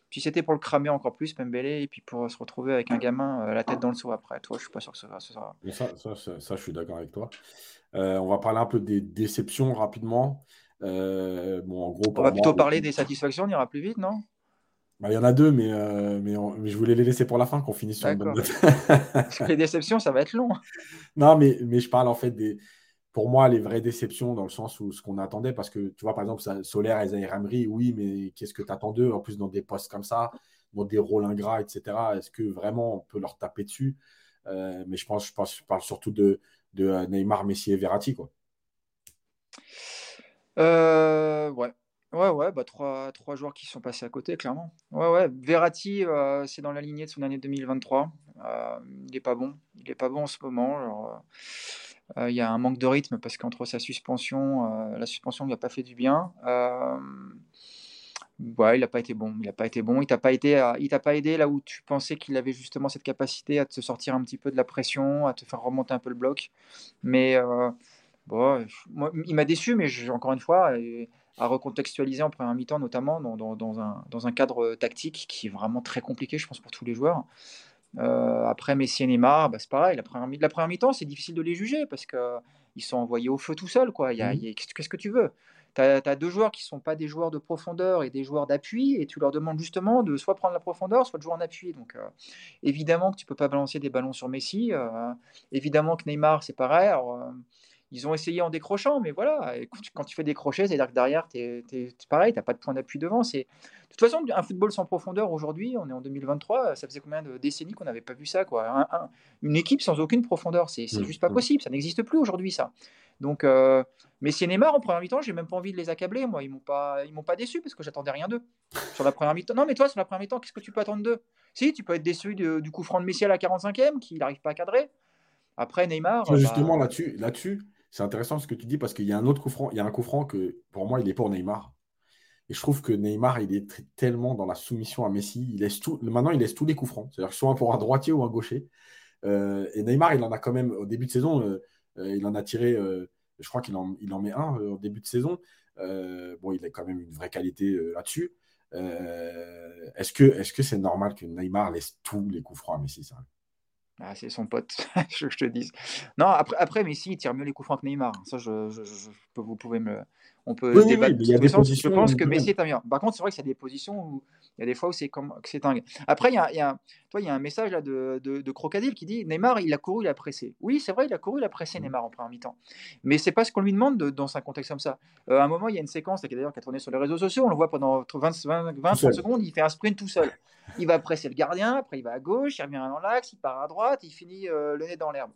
Speaker 2: Si c'était pour le cramer encore plus, Pembele, et puis pour se retrouver avec un gamin euh, la tête dans le seau après, toi, je suis pas sûr que ça,
Speaker 1: ça, ça, ça, ça je suis d'accord avec toi. Euh, on va parler un peu des déceptions rapidement. bon, en gros,
Speaker 2: on va plutôt parler des satisfactions, on ira plus vite, non?
Speaker 1: Bah, il y en a deux, mais, euh, mais, mais, je voulais les laisser pour la fin, qu'on finisse sur une bonne note.
Speaker 2: Parce que les (laughs) déceptions, ça va être long.
Speaker 1: Non, mais, mais je parle en fait des, pour moi, les vraies déceptions dans le sens où ce qu'on attendait, parce que tu vois, par exemple, Solaire et Zahir Emery, oui, mais qu'est-ce que tu attends d'eux En plus, dans des postes comme ça, dans des rôles ingrats, etc., est-ce que vraiment on peut leur taper dessus? Euh, Mais je pense, je pense, je parle surtout de, de euh, Neymar, Messi et Verratti, quoi.
Speaker 2: Euh, ouais, Ouais, ouais, bah, trois, trois joueurs qui sont passés à côté, clairement. Ouais, ouais. Verratti, euh, c'est dans la lignée de son année 2023. Euh, il n'est pas bon. Il est pas bon en ce moment. Euh, il y a un manque de rythme parce qu'entre sa suspension, la suspension ne lui a pas fait du bien. Ouais, il n'a pas été bon. Il n'a pas été bon. Il t'a pas il t'a pas aidé là où tu pensais qu'il avait justement cette capacité à te sortir un petit peu de la pression, à te faire remonter un peu le bloc. Mais bon, moi, il m'a déçu, mais encore une fois, à recontextualiser en première mi-temps, notamment dans, dans, un, dans, un, cadre tactique qui est vraiment très compliqué, je pense, pour tous les joueurs. Euh, après Messi et Neymar, bah, c'est pareil. La première, la première mi-temps, c'est difficile de les juger parce qu'ils sont envoyés au feu tout seuls. Mmh. Qu'est-ce que tu veux? Tu as, deux joueurs qui ne sont pas des joueurs de profondeur et des joueurs d'appui, et tu leur demandes justement de soit prendre la profondeur, soit de jouer en appui. Donc, euh, évidemment que tu peux pas balancer des ballons sur Messi. Euh, évidemment que Neymar, c'est pareil. Ils ont essayé en décrochant, mais voilà, quand tu fais décrocher, c'est-à-dire que derrière, c'est pareil, tu n'as pas de point d'appui devant. De toute façon, un football sans profondeur, aujourd'hui, on est en 2023, ça faisait combien de décennies qu'on n'avait pas vu ça quoi? Une équipe sans aucune profondeur, c'est mmh, juste pas mmh. possible, ça n'existe plus aujourd'hui, ça. Donc, euh, Messi et Neymar, en première mi-temps, j'ai même pas envie de les accabler, moi, ils m'ont pas, ils m'ont pas déçu parce que j'attendais rien d'eux. Sur la première mi-temps, non, mais toi, sur la première mi-temps, qu'est-ce que tu peux attendre d'eux? Si, tu peux être déçu du coup franc de Messi à la 45e, qui n'arrive pas à cadrer. Après, Neymar.
Speaker 1: Justement, bah là-dessus, là-dessus, c'est intéressant ce que tu dis parce qu'il y a un autre coup franc. Il y a un coup franc que pour moi, il est pour Neymar. Et je trouve que Neymar, il est tellement dans la soumission à Messi. Il laisse tout, maintenant, il laisse tous les coups francs. C'est-à-dire soit pour un droitier ou un gaucher. Euh, et Neymar, il en a quand même, au début de saison, euh, euh, il en a tiré, je crois qu'il en, il en met un au début de saison. bon, il a quand même une vraie qualité là-dessus. est-ce que est-ce que c'est normal que Neymar laisse tous les coups francs à Messi ça?
Speaker 2: Ah, c'est son pote, (laughs) je, je te dis. Non, après, après Messi, il tire mieux les coups francs que Neymar. Ça, je, je, vous pouvez me, on peut débattre. il y a des je pense que Messi est un meilleur. Par contre, c'est vrai qu'il y a des positions où il y a des fois où c'est comme c'est dingue. Après, il y a, il y a, toi, il y a un message là de, de, de, Crocodile qui dit Neymar, il a couru, il a pressé. Oui, c'est vrai, il a couru, il a pressé mmh. Neymar en première mi-temps. Mais c'est pas ce qu'on lui demande de, dans un contexte comme ça. Euh, à un moment, il y a une séquence qui d'ailleurs qui a tourné sur les réseaux sociaux. On le voit pendant 20, 20, 20 secondes, il fait un sprint tout seul. Il va presser le gardien, après il va à gauche, il revient dans l'axe, il part à droite, il finit euh, le nez dans l'herbe.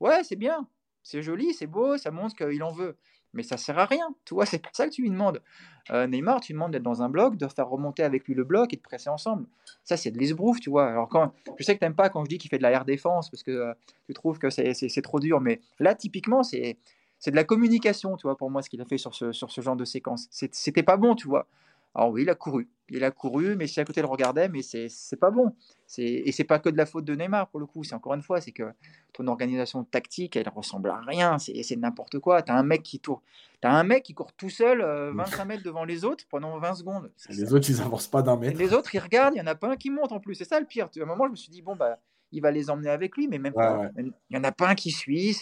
Speaker 2: Ouais, c'est bien, c'est joli, c'est beau, ça montre qu'il en veut mais ça sert à rien. Tu vois, (laughs) c'est pas ça que tu lui demandes. Euh, Neymar, tu lui demandes d'être dans un bloc, de faire remonter avec lui le bloc et de presser ensemble. Ça, c'est de l'esbrouf, tu vois. Alors, quand, je sais que tu n'aimes pas quand je dis qu'il fait de la air défense parce que euh, tu trouves que c'est trop dur, mais là, typiquement, c'est de la communication, tu vois, pour moi, ce qu'il a fait sur ce, sur ce genre de séquence. C'était pas bon, tu vois. Alors oui, il a couru. Il a couru, mais si à côté le regardait, mais c'est pas bon. Et c'est pas que de la faute de Neymar pour le coup. C'est encore une fois, c'est que ton organisation tactique, elle ressemble à rien. C'est n'importe quoi. Tu as un mec qui tourne. As un mec qui court tout seul 25 euh, mètres devant les autres pendant 20 secondes.
Speaker 1: Les autres, ils avancent pas d'un mètre.
Speaker 2: Les autres, ils regardent, il n'y en a pas un qui monte en plus. C'est ça le pire. À un moment, je me suis dit, bon, bah, il va les emmener avec lui, mais même pas. Il n'y en a pas un qui suit.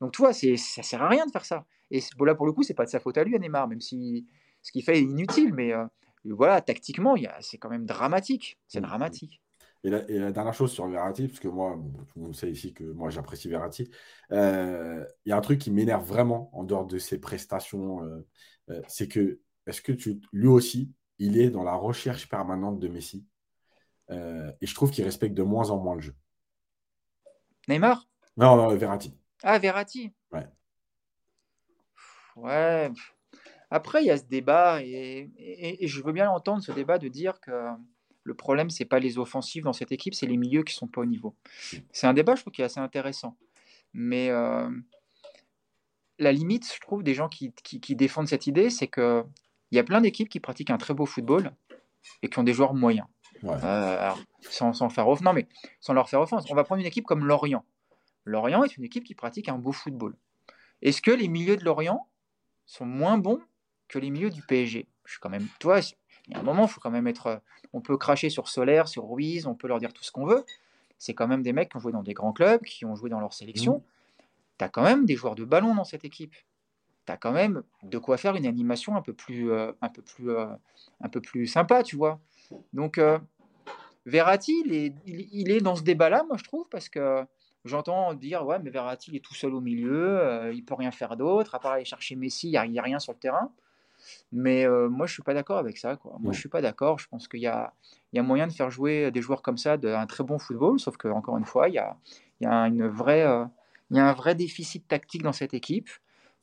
Speaker 2: Donc, tu vois, ça sert à rien de faire ça. Et là, pour le coup, c'est pas de sa faute à lui, à Neymar, même si ce qu'il fait est inutile, mais euh, voilà, tactiquement, c'est quand même dramatique. C'est mmh. dramatique.
Speaker 1: Et la, dernière chose sur Verratti, parce que moi, tout le monde sait ici que moi j'apprécie Verratti, euh, il y a un truc qui m'énerve vraiment en dehors de ses prestations, euh, c'est que, est-ce que tu, lui aussi, il est dans la recherche permanente de Messi Et je trouve qu'il respecte de moins en moins le jeu.
Speaker 2: Neymar?
Speaker 1: Non, non, Verratti.
Speaker 2: Ah, Verratti?
Speaker 1: Ouais.
Speaker 2: Ouais. Après, il y a ce débat, et, je veux bien entendre ce débat de dire que le problème, c'est pas les offensives dans cette équipe, c'est les milieux qui sont pas au niveau. C'est un débat, je trouve, qui est assez intéressant. Mais euh, la limite, je trouve, des gens qui, défendent cette idée, c'est qu'il y a plein d'équipes qui pratiquent un très beau football et qui ont des joueurs moyens. Euh, sans, faire non, mais sans leur faire offense. On va prendre une équipe comme Lorient. Lorient est une équipe qui pratique un beau football. Est-ce que les milieux de Lorient sont moins bons que les milieux du PSG. Je suis quand même, toi, il y a un moment, il faut quand même être. Euh, on peut cracher sur Solaire, sur Ruiz, on peut leur dire tout ce qu'on veut. C'est quand même des mecs qui ont joué dans des grands clubs, qui ont joué dans leur sélection. Mmh. Tu as quand même des joueurs de ballon dans cette équipe. Tu as quand même de quoi faire une animation un peu plus, euh, un peu plus, euh, un peu plus sympa, tu vois. Donc, Verratti, il est, il, est, dans ce débat-là, moi, je trouve, parce que j'entends dire Ouais, mais Verratti, il est tout seul au milieu, il peut rien faire d'autre, à part aller chercher Messi, il n'y a, rien sur le terrain. Mais euh, moi, je suis pas d'accord avec ça. Quoi. Moi, je suis pas d'accord. Je pense qu'il y a, il y a moyen de faire jouer des joueurs comme ça d'un très bon football, sauf que encore une fois, il y a, il y a une vraie, euh, il y a un vrai déficit tactique dans cette équipe.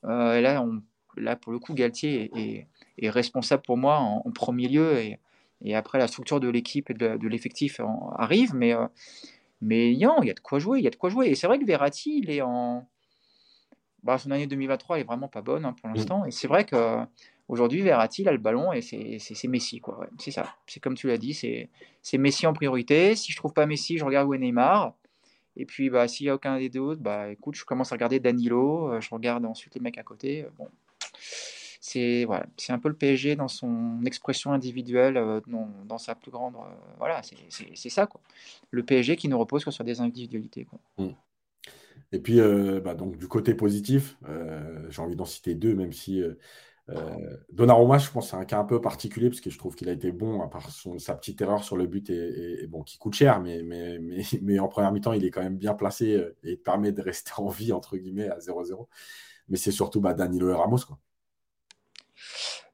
Speaker 2: Euh, et là, on, là, pour le coup, Galtier est, est, responsable pour moi en, premier lieu, et, et, après la structure de l'équipe et de, l'effectif arrive, mais mais non, il y a de quoi jouer, il y a de quoi jouer. Et c'est vrai que Verratti, il est en bah, son année 2023 est vraiment pas bonne hein, pour mm. l'instant. Et c'est vrai que aujourd'hui, Verratti a le ballon et c'est Messi. c'est ça. C'est comme tu l'as dit, c'est Messi en priorité. Si je trouve pas Messi, je regarde où est Neymar. Et puis, bah, s'il n'y a aucun des deux bah, écoute, je commence à regarder Danilo. Euh, je regarde ensuite les mecs à côté. Euh, bon. C'est voilà, un peu le PSG dans son expression individuelle, euh, dans, sa plus grande. voilà, c'est ça. quoi. Le PSG qui ne repose que sur des individualités. Quoi. Mm.
Speaker 1: Et puis, bah, donc, du côté positif, j'ai envie d'en citer deux, même si Donnarumma, je pense, c'est un cas un peu particulier, parce que je trouve qu'il a été bon, à part sa petite erreur sur le but, et, bon, qui coûte cher, mais, mais, mais, (laughs) mais en première mi-temps, il est quand même bien placé et permet de rester en vie, entre guillemets, à 0-0. Mais c'est surtout bah, Danilo et Ramos, quoi.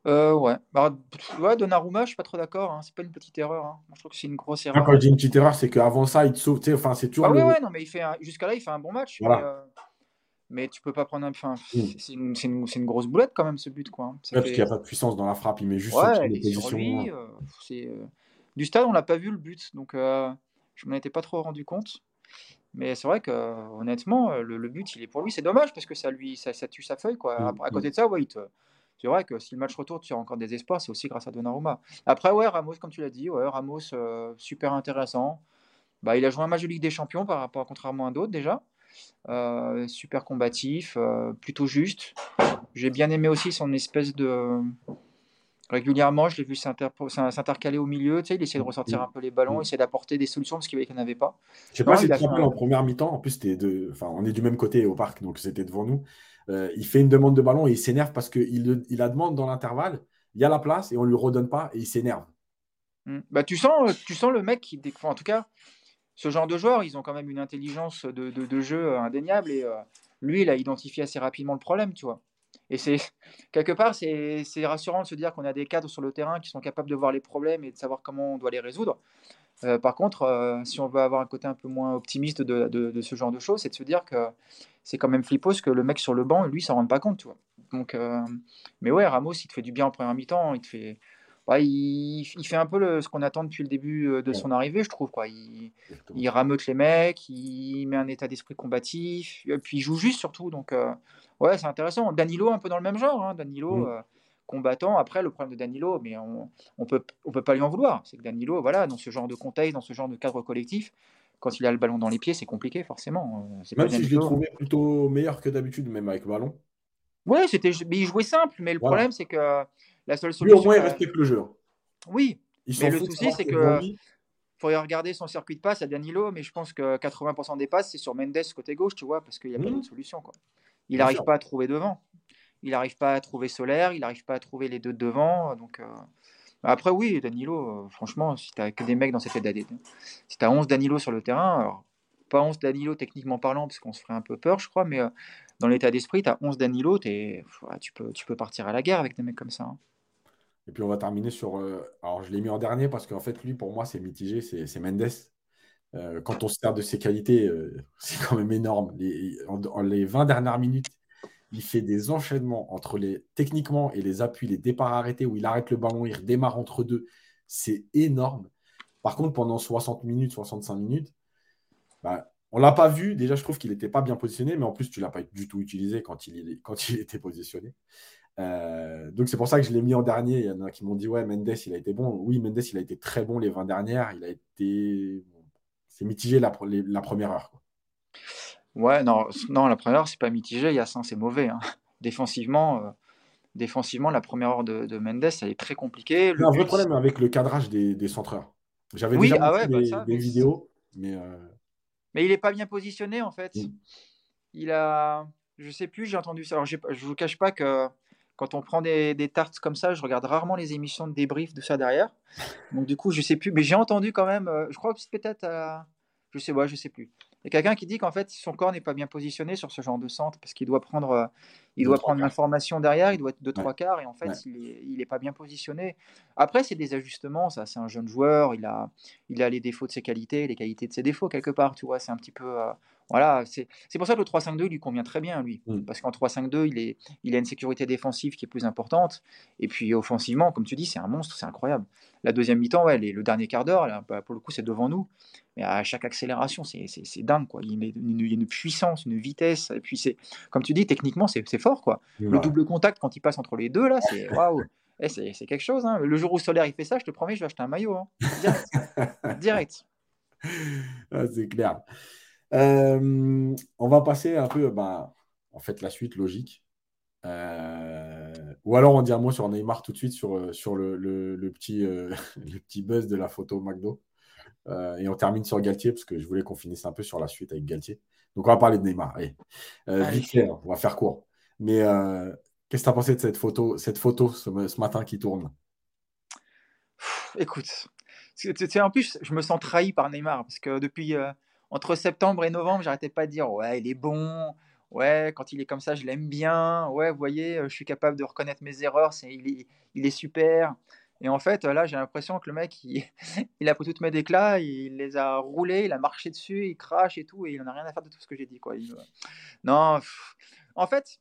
Speaker 2: Euh, ouais. Bah, ouais, Donnarumma, je suis pas trop d'accord. Hein. C'est pas une petite erreur. Hein. je trouve que c'est une grosse erreur.
Speaker 1: quand je dis une petite erreur, c'est qu'avant ça, il te sauve. Enfin, c'est toujours.
Speaker 2: Ah, ouais, ouais, non, mais il fait jusqu'à là, il fait un bon match. Mais, euh, mais, tu peux pas prendre un. Enfin, mm. c'est une, une, une, grosse boulette quand même, ce but. Quoi.
Speaker 1: Hein. parce qu'il n'y a pas de puissance dans la frappe. Il met juste
Speaker 2: ouais, sur lui, euh, euh, Du stade, on l'a pas vu le but. Donc, je m'en étais pas trop rendu compte. Mais c'est vrai que honnêtement, le, but, il est pour lui. C'est dommage parce que ça lui, ça, ça tue sa feuille. Quoi. Mm, à, côté mm. de ça, ouais, te c'est vrai que si le match retourne, tu as encore des espoirs, c'est aussi grâce à Donnarumma. Après, ouais, Ramos, comme tu l'as dit, ouais, Ramos, euh, super intéressant. Bah, il a joué un match de Ligue des Champions par rapport, contrairement à d'autres déjà. Euh, super combatif, euh, plutôt juste. J'ai bien aimé aussi son espèce de. Régulièrement, je l'ai vu s'intercaler au milieu. Tu sais, il essaie de ressortir un peu les ballons, essayer d'apporter des solutions parce qu'il n'y en avait pas.
Speaker 1: Je sais pas si tu te rappelles en première mi-temps. En plus, de... enfin, on est du même côté au parc, donc c'était devant nous. Euh, il fait une demande de ballon et il s'énerve parce qu'il il la demande dans l'intervalle, il y a la place et on ne lui redonne pas et il s'énerve.
Speaker 2: Hmm. Bah, tu, sens, tu sens le mec qui. en tout cas, ce genre de joueurs, ils ont quand même une intelligence de, jeu indéniable et euh, lui, il a identifié assez rapidement le problème, tu vois. Et c'est (laughs) quelque part, c'est rassurant de se dire qu'on a des cadres sur le terrain qui sont capables de voir les problèmes et de savoir comment on doit les résoudre. Euh, par contre, si on veut avoir un côté un peu moins optimiste de, ce genre de choses, c'est de se dire que c'est quand même flippos que le mec sur le banc, lui, s'en rend pas compte, tu vois. Donc, euh, mais ouais, Ramos, il te fait du bien en première mi-temps. Il te fait, il, fait un peu ce qu'on attend depuis le début euh, de son arrivée, je trouve. Quoi. Il, il rameute les mecs, il met un état d'esprit combatif, puis il joue juste surtout. Donc, euh, ouais, c'est intéressant. Danilo, un peu dans le même genre. Hein. Danilo, mm. combattant. Après, le problème de Danilo, mais on, on peut, on peut pas lui en vouloir. C'est que Danilo, voilà, dans ce genre de contexte, dans ce genre de cadre collectif, quand il a le ballon dans les pieds, c'est compliqué forcément.
Speaker 1: Euh, même si je l'ai trouvé plutôt meilleur que d'habitude, même avec ballon.
Speaker 2: Oui, c'était, il jouait simple, mais le problème c'est que la seule solution.
Speaker 1: Lui au moins il respecte le jeu.
Speaker 2: Oui, mais le souci c'est que faudrait regarder son circuit de passe à Danilo, mais je pense que 80% des passes c'est sur Mendes côté gauche, tu vois, parce qu'il n'y a pas mmh. d'autre solution. Quoi. Il n'arrive pas à trouver devant. Il n'arrive pas à trouver Solaire, il n'arrive pas à trouver les deux devant, donc. Euh, après, oui, Danilo, euh, franchement, si tu n'as que des mecs dans cette tête si tu as 11 Danilo sur le terrain, alors pas 11 Danilo techniquement parlant, parce qu'on se ferait un peu peur, je crois, mais euh, dans l'état d'esprit, tu as 11 Danilo, es, tu, peux, tu peux partir à la guerre avec des mecs comme ça. Hein.
Speaker 1: Et puis on va terminer sur. Euh, alors je l'ai mis en dernier parce qu'en fait, lui, pour moi, c'est mitigé, c'est Mendes. quand on se sert de ses qualités, (laughs) c'est quand même énorme. Les, en, les 20 dernières minutes, il fait des enchaînements entre les techniquement et les appuis, les départs arrêtés où il arrête le ballon, il redémarre entre deux. C'est énorme. Par contre, pendant 60 minutes, 65 minutes, bah, on ne l'a pas vu. Déjà, je trouve qu'il n'était pas bien positionné, mais en plus, tu ne l'as pas du tout utilisé quand il, quand il était positionné. Euh, donc, c'est pour ça que je l'ai mis en dernier. Il y en a qui m'ont dit Ouais, Mendes, il a été bon. Oui, Mendes, il a été très bon les 20 dernières. Il a été. C'est mitigé la, la première heure. Quoi.
Speaker 2: Ouais, non, non la première heure, c'est pas mitigé. Yassin, c'est mauvais. Hein. (laughs) Défensivement, euh, défensivement, la première heure de, de Mendes, elle est très compliquée.
Speaker 1: Il y a un vrai problème avec le cadrage des, des centreurs. J'avais déjà ah vu bah des, vidéos, mais. Euh,
Speaker 2: mais il est pas bien positionné, en fait. Mm. Il a. Je sais plus, j'ai entendu ça. Alors, je vous cache pas que quand on prend des, tartes comme ça, je regarde rarement les émissions de débrief de ça derrière. Donc, du coup, je sais plus. Mais j'ai entendu quand même. Euh, je crois que peut-être. à Je sais, ouais, je sais plus. Il y a quelqu'un qui dit qu'en fait, son corps n'est pas bien positionné sur ce genre de centre parce qu'il doit prendre, euh, Il doit prendre l'information derrière, il doit être de trois quarts et en fait, il n'est pas bien positionné. Après, c'est des ajustements, ça. C'est un jeune joueur, il a, il a les défauts de ses qualités, les qualités de ses défauts quelque part, tu vois. C'est un petit peu. Euh, voilà, c'est pour ça que le 3-5-2 lui convient très bien, lui. Mm. Parce qu'en 3-5-2, il, est, il a une sécurité défensive qui est plus importante. Et puis offensivement, comme tu dis, c'est un monstre, c'est incroyable. La deuxième mi-temps, ouais, le dernier quart d'heure, bah, pour le coup, c'est devant nous. Mais à chaque accélération, c'est dingue. Quoi. Il, y a une puissance, une vitesse. Et puis, comme tu dis, techniquement, c'est fort. Quoi. Le double contact, quand il passe entre les deux, là, c'est (laughs) waouh. Eh, c'est quelque chose. Hein. Le jour où Solaire il fait ça, je te promets, je vais acheter un maillot. Hein. Direct. (laughs) Direct.
Speaker 1: Ah, c'est clair. Euh, on va passer un peu, bah, en fait, la suite logique. Euh, ou alors on dit un mot sur Neymar tout de suite sur, euh, sur le, le, petit, (laughs) le petit buzz de la photo McDo. et on termine sur Galtier parce que je voulais qu'on finisse un peu sur la suite avec Galtier. Donc on va parler de Neymar. Allez. vite fait, on va faire court. Mais qu'est-ce que tu as pensé de cette photo, cette photo ce, matin qui tourne?
Speaker 2: Écoute, en plus, je me sens trahi par Neymar parce que depuis, entre septembre et novembre, j'arrêtais pas de dire ouais, il est bon, ouais, quand il est comme ça, je l'aime bien, ouais, vous voyez, euh, je suis capable de reconnaître mes erreurs, c'est, il, est, super. Et en fait, là, j'ai l'impression que le mec, il, (laughs) il, a pris toutes mes déclats, il les a roulés, il a marché dessus, il crache et tout, et il n'en a rien à faire de tout ce que j'ai dit. Quoi. non, en fait,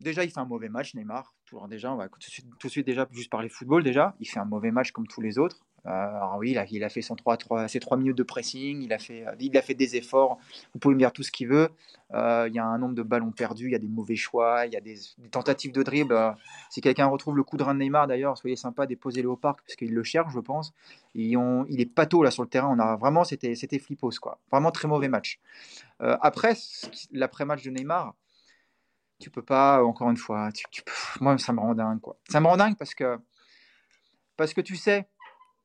Speaker 2: déjà, il fait un mauvais match, Neymar. Déjà, on va tout de, suite, déjà juste parler football. Déjà, il fait un mauvais match comme tous les autres. Euh, alors oui, il a, fait son 3, 3, ses 3 minutes de pressing, il a, fait, il a fait des efforts, vous pouvez me dire tout ce qu'il veut. Euh, il y a un nombre de ballons perdus, il y a des mauvais choix, il y a des, tentatives de dribble. Euh, si quelqu'un retrouve le coup de rein de Neymar d'ailleurs, soyez sympa, déposez-le au parc, parce qu'il le cherche, je pense. il est pato là sur le terrain, on a, vraiment, c'était flippos, quoi. Vraiment très mauvais match. après, l'après-match de Neymar, tu peux pas, encore une fois, moi ça me rend dingue, quoi. Ça me rend dingue parce que, parce que tu sais,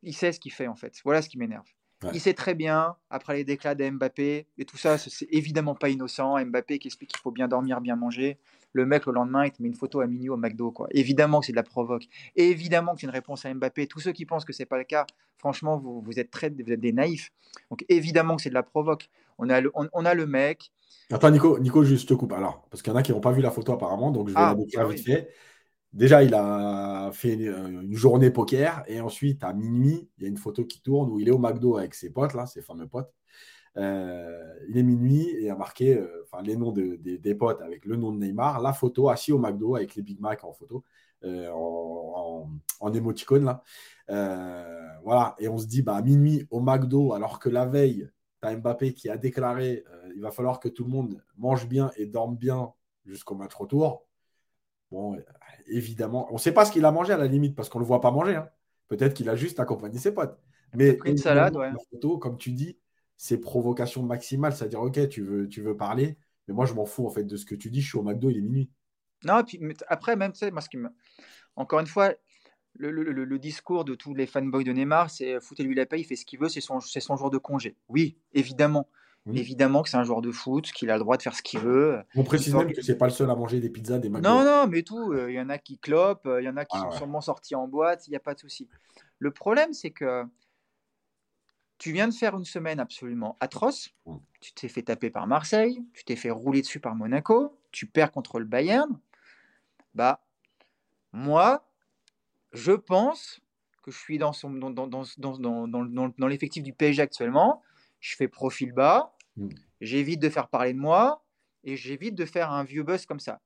Speaker 2: il sait ce qu'il fait en fait. Voilà ce qui m'énerve. Il sait très bien, après les déclats de Mbappé et tout ça, c'est évidemment pas innocent. Mbappé qui explique qu'il faut bien dormir, bien manger. Le mec, le lendemain, il te met une photo à minuit au McDo. Quoi. Évidemment que c'est de la provoque. Et évidemment que c'est une réponse à Mbappé. Tous ceux qui pensent que c'est pas le cas, franchement, vous, vous, êtes très, vous êtes des naïfs. Donc évidemment que c'est de la provoque. On a le, on, a le mec.
Speaker 1: Attends, Nico, Nico, juste te coupe. Alors, parce qu'il y en a qui n'ont pas vu la photo apparemment, donc je vais ah, la décrire bah vite fait. Déjà, il a fait une journée poker et ensuite, à minuit, il y a une photo qui tourne où il est au McDo avec ses potes, là, ses fameux potes. Euh, il est minuit et a marqué euh, les noms des potes avec le nom de Neymar, la photo assis au McDo avec les Big Mac en photo, euh, en, en, émoticône. Là. voilà, et on se dit, bah, à minuit au McDo, alors que la veille, tu as Mbappé qui a déclaré il va falloir que tout le monde mange bien et dorme bien jusqu'au match retour. Bon, évidemment, on ne sait pas ce qu'il a mangé à la limite parce qu'on ne le voit pas manger. Hein. Peut-être qu'il a juste accompagné ses potes. Mais
Speaker 2: une salade, ouais.
Speaker 1: photo, comme tu dis, c'est provocation maximale. C'est-à-dire, ok, tu veux, tu veux parler, mais moi, je m'en fous en fait de ce que tu dis. Je suis au McDo, il est minuit.
Speaker 2: Non, et puis après, même, tu sais, parce que, encore une fois, le, discours de tous les fanboys de Neymar, c'est foutez-lui la paix, il fait ce qu'il veut, c'est son, son jour de congé. Oui, évidemment. Évidemment que c'est un joueur de foot, qu'il a le droit de faire ce qu'il veut.
Speaker 1: On précise même que c'est pas le seul à manger des pizzas, des
Speaker 2: McDo. Non, non, mais tout. Il y en a qui clopent, il y en a qui ah sont sûrement sortis en boîte, il n'y a pas de souci. Le problème, c'est que tu viens de faire une semaine absolument atroce. Tu t'es fait taper par Marseille, tu t'es fait rouler dessus par Monaco, tu perds contre le Bayern. Bah, moi, je pense que je suis dans, son, dans, dans, dans, dans, dans l'effectif du PSG actuellement. Je fais profil bas, Mm. J'évite de faire parler de moi et j'évite de faire un vieux buzz comme ça.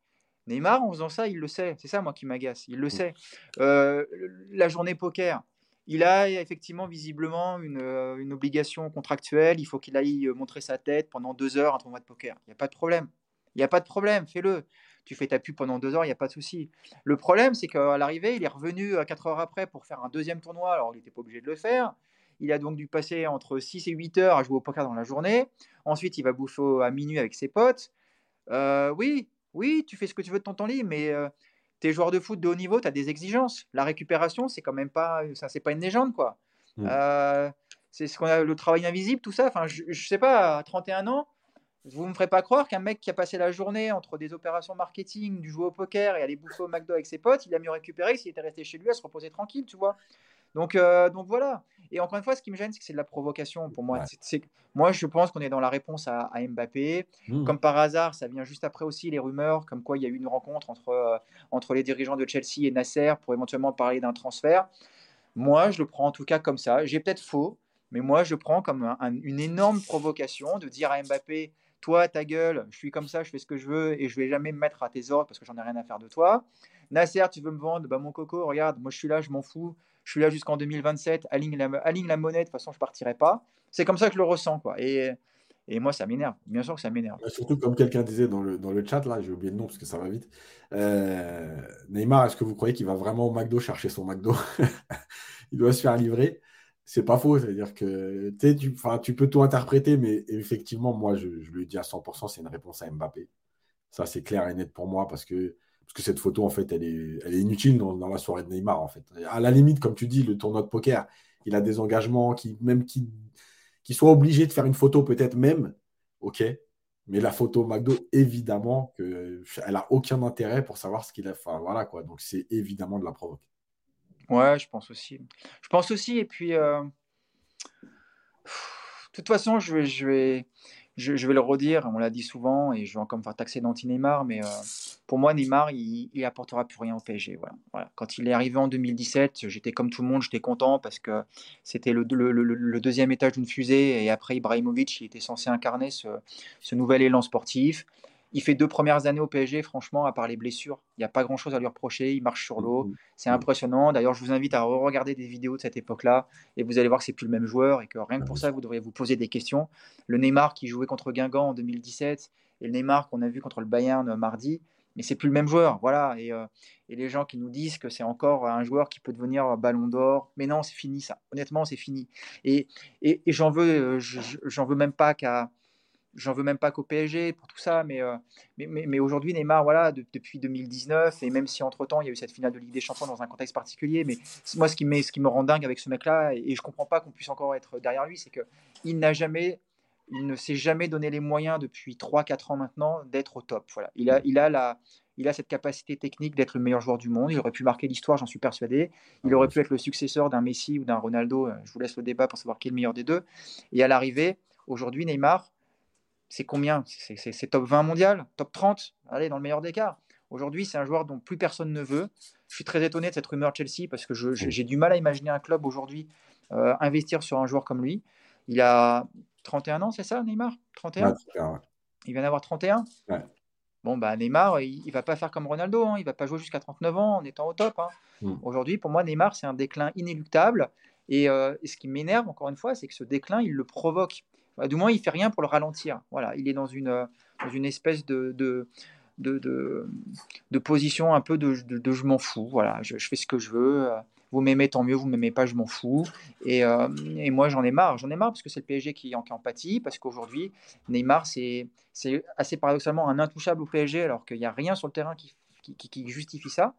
Speaker 2: Neymar, en faisant ça, il le sait. C'est ça, moi, qui m'agace. Il le mm. sait. Euh, la journée poker, il a effectivement visiblement une, euh, une obligation contractuelle. Il faut qu'il aille montrer sa tête pendant deux heures un tournoi de poker. Il n'y a pas de problème. Il n'y a pas de problème. Fais-le. Tu fais ta pub pendant deux heures, il n'y a pas de souci. Le problème, c'est qu'à l'arrivée, il est revenu euh, quatre heures après pour faire un deuxième tournoi. Alors, il n'était pas obligé de le faire. Il a donc dû passer entre 6 et 8 heures à jouer au poker dans la journée. Ensuite, il va bouffer à minuit avec ses potes. Euh, oui, oui, tu fais ce que tu veux de ton temps libre, mais euh, tes joueurs de foot de haut niveau, tu as des exigences. La récupération, c'est quand même pas, ça, c'est pas une légende, quoi. Mm. Euh, c'est ce qu'on a, le travail invisible, tout ça. Enfin, je, je sais pas, à 31 ans, vous ne me ferez pas croire qu'un mec qui a passé la journée entre des opérations marketing, du jouer au poker et aller bouffer au McDo avec ses potes, il a mieux récupéré s'il était resté chez lui à se reposer tranquille, tu vois. Donc, euh, donc voilà. Et encore une fois, ce qui me gêne, c'est que c'est de la provocation pour moi. C'est, moi, je pense qu'on est dans la réponse à, Mbappé. Mmh. Comme par hasard, ça vient juste après aussi les rumeurs, comme quoi il y a eu une rencontre entre, euh, entre les dirigeants de Chelsea et Nasser pour éventuellement parler d'un transfert. Moi, je le prends en tout cas comme ça. J'ai peut-être faux, mais moi, je le prends comme une énorme provocation de dire à Mbappé toi, ta gueule, je suis comme ça, je fais ce que je veux et je vais jamais me mettre à tes ordres parce que j'en ai rien à faire de toi. Nasser, tu veux me vendre? Bah, Mon coco, regarde, moi je suis là, je m'en fous je suis là jusqu'en 2027, aligne la, monnaie, de toute façon, je partirai pas. C'est comme ça que je le ressens. Quoi. Et, moi, ça m'énerve. Bien sûr que ça m'énerve.
Speaker 1: Surtout comme quelqu'un disait dans le, dans le chat, là, j'ai oublié le nom parce que ça va vite. Euh, Neymar, est-ce que vous croyez qu'il va vraiment au McDo chercher son McDo? (laughs) Il doit se faire livrer. C'est pas faux, c'est-à-dire que tu, tu peux tout interpréter, mais effectivement, moi, je, je le dis à 100%, c'est une réponse à Mbappé. Ça, c'est clair et net pour moi parce que parce que cette photo, en fait, elle est, inutile dans, la soirée de Neymar, en fait. À la limite, comme tu dis, le tournoi de poker, il a des engagements qui, même qui, qui soit obligé de faire une photo, peut-être même, ok. Mais la photo McDo, évidemment, que, elle a aucun intérêt pour savoir ce qu'il a. Enfin, voilà, quoi. Donc, c'est évidemment de la provoque.
Speaker 2: Ouais, je pense aussi. Je pense aussi, et puis. Euh, de toute façon, je vais, je vais, je, vais le redire, on l'a dit souvent, et je vais encore me faire taxer d'anti-Neymar, mais euh, pour moi, Neymar, il, apportera plus rien au PSG. Voilà. Quand il est arrivé en 2017, j'étais comme tout le monde, j'étais content parce que c'était le, deuxième étage d'une fusée, et après Ibrahimovic, il était censé incarner ce nouvel élan sportif. Il fait deux premières années au PSG, franchement, à part les blessures, il n'y a pas grand-chose à lui reprocher. Il marche sur l'eau. Mm-hmm. C'est impressionnant. D'ailleurs, je vous invite à regarder des vidéos de cette époque-là et vous allez voir que c'est plus le même joueur et que rien que pour ça, vous devriez vous poser des questions. Le Neymar qui jouait contre Guingamp en 2017 et le Neymar qu'on a vu contre le Bayern mardi, mais c'est plus le même joueur. Voilà. Et, euh, les gens qui nous disent que c'est encore un joueur qui peut devenir ballon d'or, mais non, c'est fini ça. Honnêtement, c'est fini. Et, et, j'en veux, euh, j'en veux même pas qu'à j'en veux même pas qu'au PSG pour tout ça, mais, euh, mais, mais, aujourd'hui, Neymar, voilà, depuis 2019, et même si entre-temps, il y a eu cette finale de Ligue des Champions dans un contexte particulier, mais moi, ce qui, me, ce me rend dingue avec ce mec-là, et, je comprends pas qu'on puisse encore être derrière lui, c'est qu'il n'a jamais, il ne s'est jamais donné les moyens depuis 3-4 ans maintenant d'être au top. Voilà. Il, a, il, a la, il a cette capacité technique d'être le meilleur joueur du monde, il aurait pu marquer l'histoire, j'en suis persuadé, il aurait pu être le successeur d'un Messi ou d'un Ronaldo, euh, je vous laisse le débat pour savoir qui est le meilleur des deux, et à l'arrivée, aujourd'hui, Neymar, c'est combien? C'est top 20 mondial Top 30 Allez, dans le meilleur des cas. Aujourd'hui, c'est un joueur dont plus personne ne veut. Je suis très étonné de cette rumeur Chelsea parce que j'ai du mal à imaginer un club aujourd'hui euh, investir sur un joueur comme lui. Il a 31 ans, c'est ça, Neymar? 31 Il vient d'avoir 31 Bon, bah, Neymar, il ne va pas faire comme Ronaldo. Hein. Il ne va pas jouer jusqu'à 39 ans en étant au top. Hein. Hmm. Aujourd'hui, pour moi, Neymar, c'est un déclin inéluctable. Et, euh, et ce qui m'énerve, encore une fois, c'est que ce déclin, il le provoque. Bah, du moins, il fait rien pour le ralentir. Voilà, il est dans une, euh, une espèce de, de, de, position un peu de, je m'en fous. Voilà, je, fais ce que je veux. Vous m'aimez, tant mieux. Vous m'aimez pas, je m'en fous. Et, euh, et moi, j'en ai marre. J'en ai marre parce que c'est le PSG qui, en, qui. Parce qu'aujourd'hui, Neymar, c'est assez paradoxalement un intouchable au PSG, alors qu'il n'y a rien sur le terrain qui, qui justifie ça.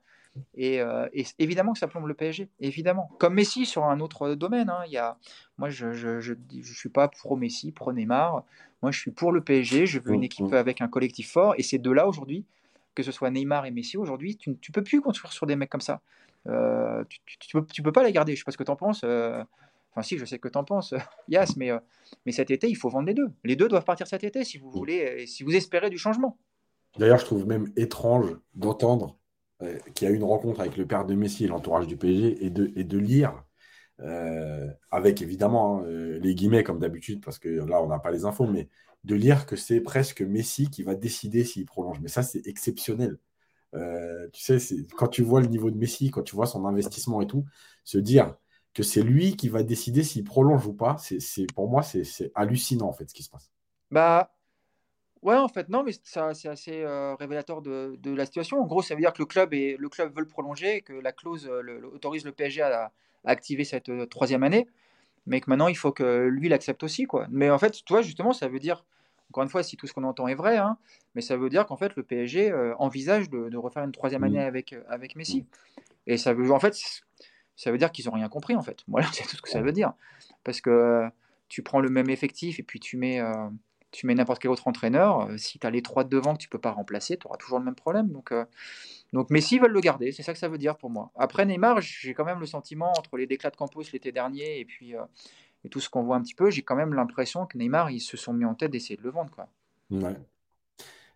Speaker 2: Euh, et, évidemment que ça plombe le PSG, évidemment. Comme Messi sur un autre domaine. Hein, y a, moi, je ne je, je, je, suis pas pro Messi, pro Neymar. Moi, je suis pour le PSG. Je veux une mmh, équipe mmh. avec un collectif fort. Et ces deux-là, aujourd'hui, que ce soit Neymar et Messi, aujourd'hui, tu ne peux plus construire sur des mecs comme ça. Euh, tu, tu, peux, tu, peux, pas les garder. Je sais pas ce que tu en penses. Euh, enfin, si, je sais que tu en penses, Yas, mais, mais cet été, il faut vendre les deux. Les deux doivent partir cet été si vous mmh. voulez, si vous espérez du changement.
Speaker 1: D'ailleurs, je trouve même étrange d'entendre euh, qui a eu une rencontre avec le père de Messi et l'entourage du PSG, et de, lire, euh, avec évidemment hein, euh, les guillemets comme d'habitude, parce que là, on n'a pas les infos, mais de lire que c'est presque Messi qui va décider s'il prolonge. Mais ça, c'est exceptionnel. tu sais, quand tu vois le niveau de Messi, quand tu vois son investissement et tout, se dire que c'est lui qui va décider s'il prolonge ou pas, c'est pour moi, c'est hallucinant en fait ce qui se passe.
Speaker 2: Bah, Ouais, en fait, non, mais ça, c'est assez euh, révélateur de, de la situation. En gros, ça veut dire que le club, et, le club veut le prolonger, que la clause euh, autorise le PSG à, activer cette euh, troisième année, mais que maintenant, il faut que lui l'accepte aussi. Quoi. Mais en fait, toi, justement, ça veut dire, encore une fois, si tout ce qu'on entend est vrai, hein, mais ça veut dire qu'en fait, le PSG envisage de, de refaire une troisième année avec, avec Messi. Et ça veut, en fait, ça veut dire qu'ils n'ont rien compris, en fait. Voilà, (laughs) c'est tout ce que ça veut dire. Parce que tu prends le même effectif et puis tu mets tu mets n'importe quel autre entraîneur, si tu as les trois de devant que tu peux pas remplacer, tu auras toujours le même problème. Donc, donc Messi veulent le garder, c'est ça que ça veut dire pour moi. Après Neymar, j'ai quand même le sentiment, entre les déclats de Campos l'été dernier et puis et tout ce qu'on voit un petit peu, j'ai quand même l'impression que Neymar, ils se sont mis en tête d'essayer de le vendre. Quoi.
Speaker 1: Ouais.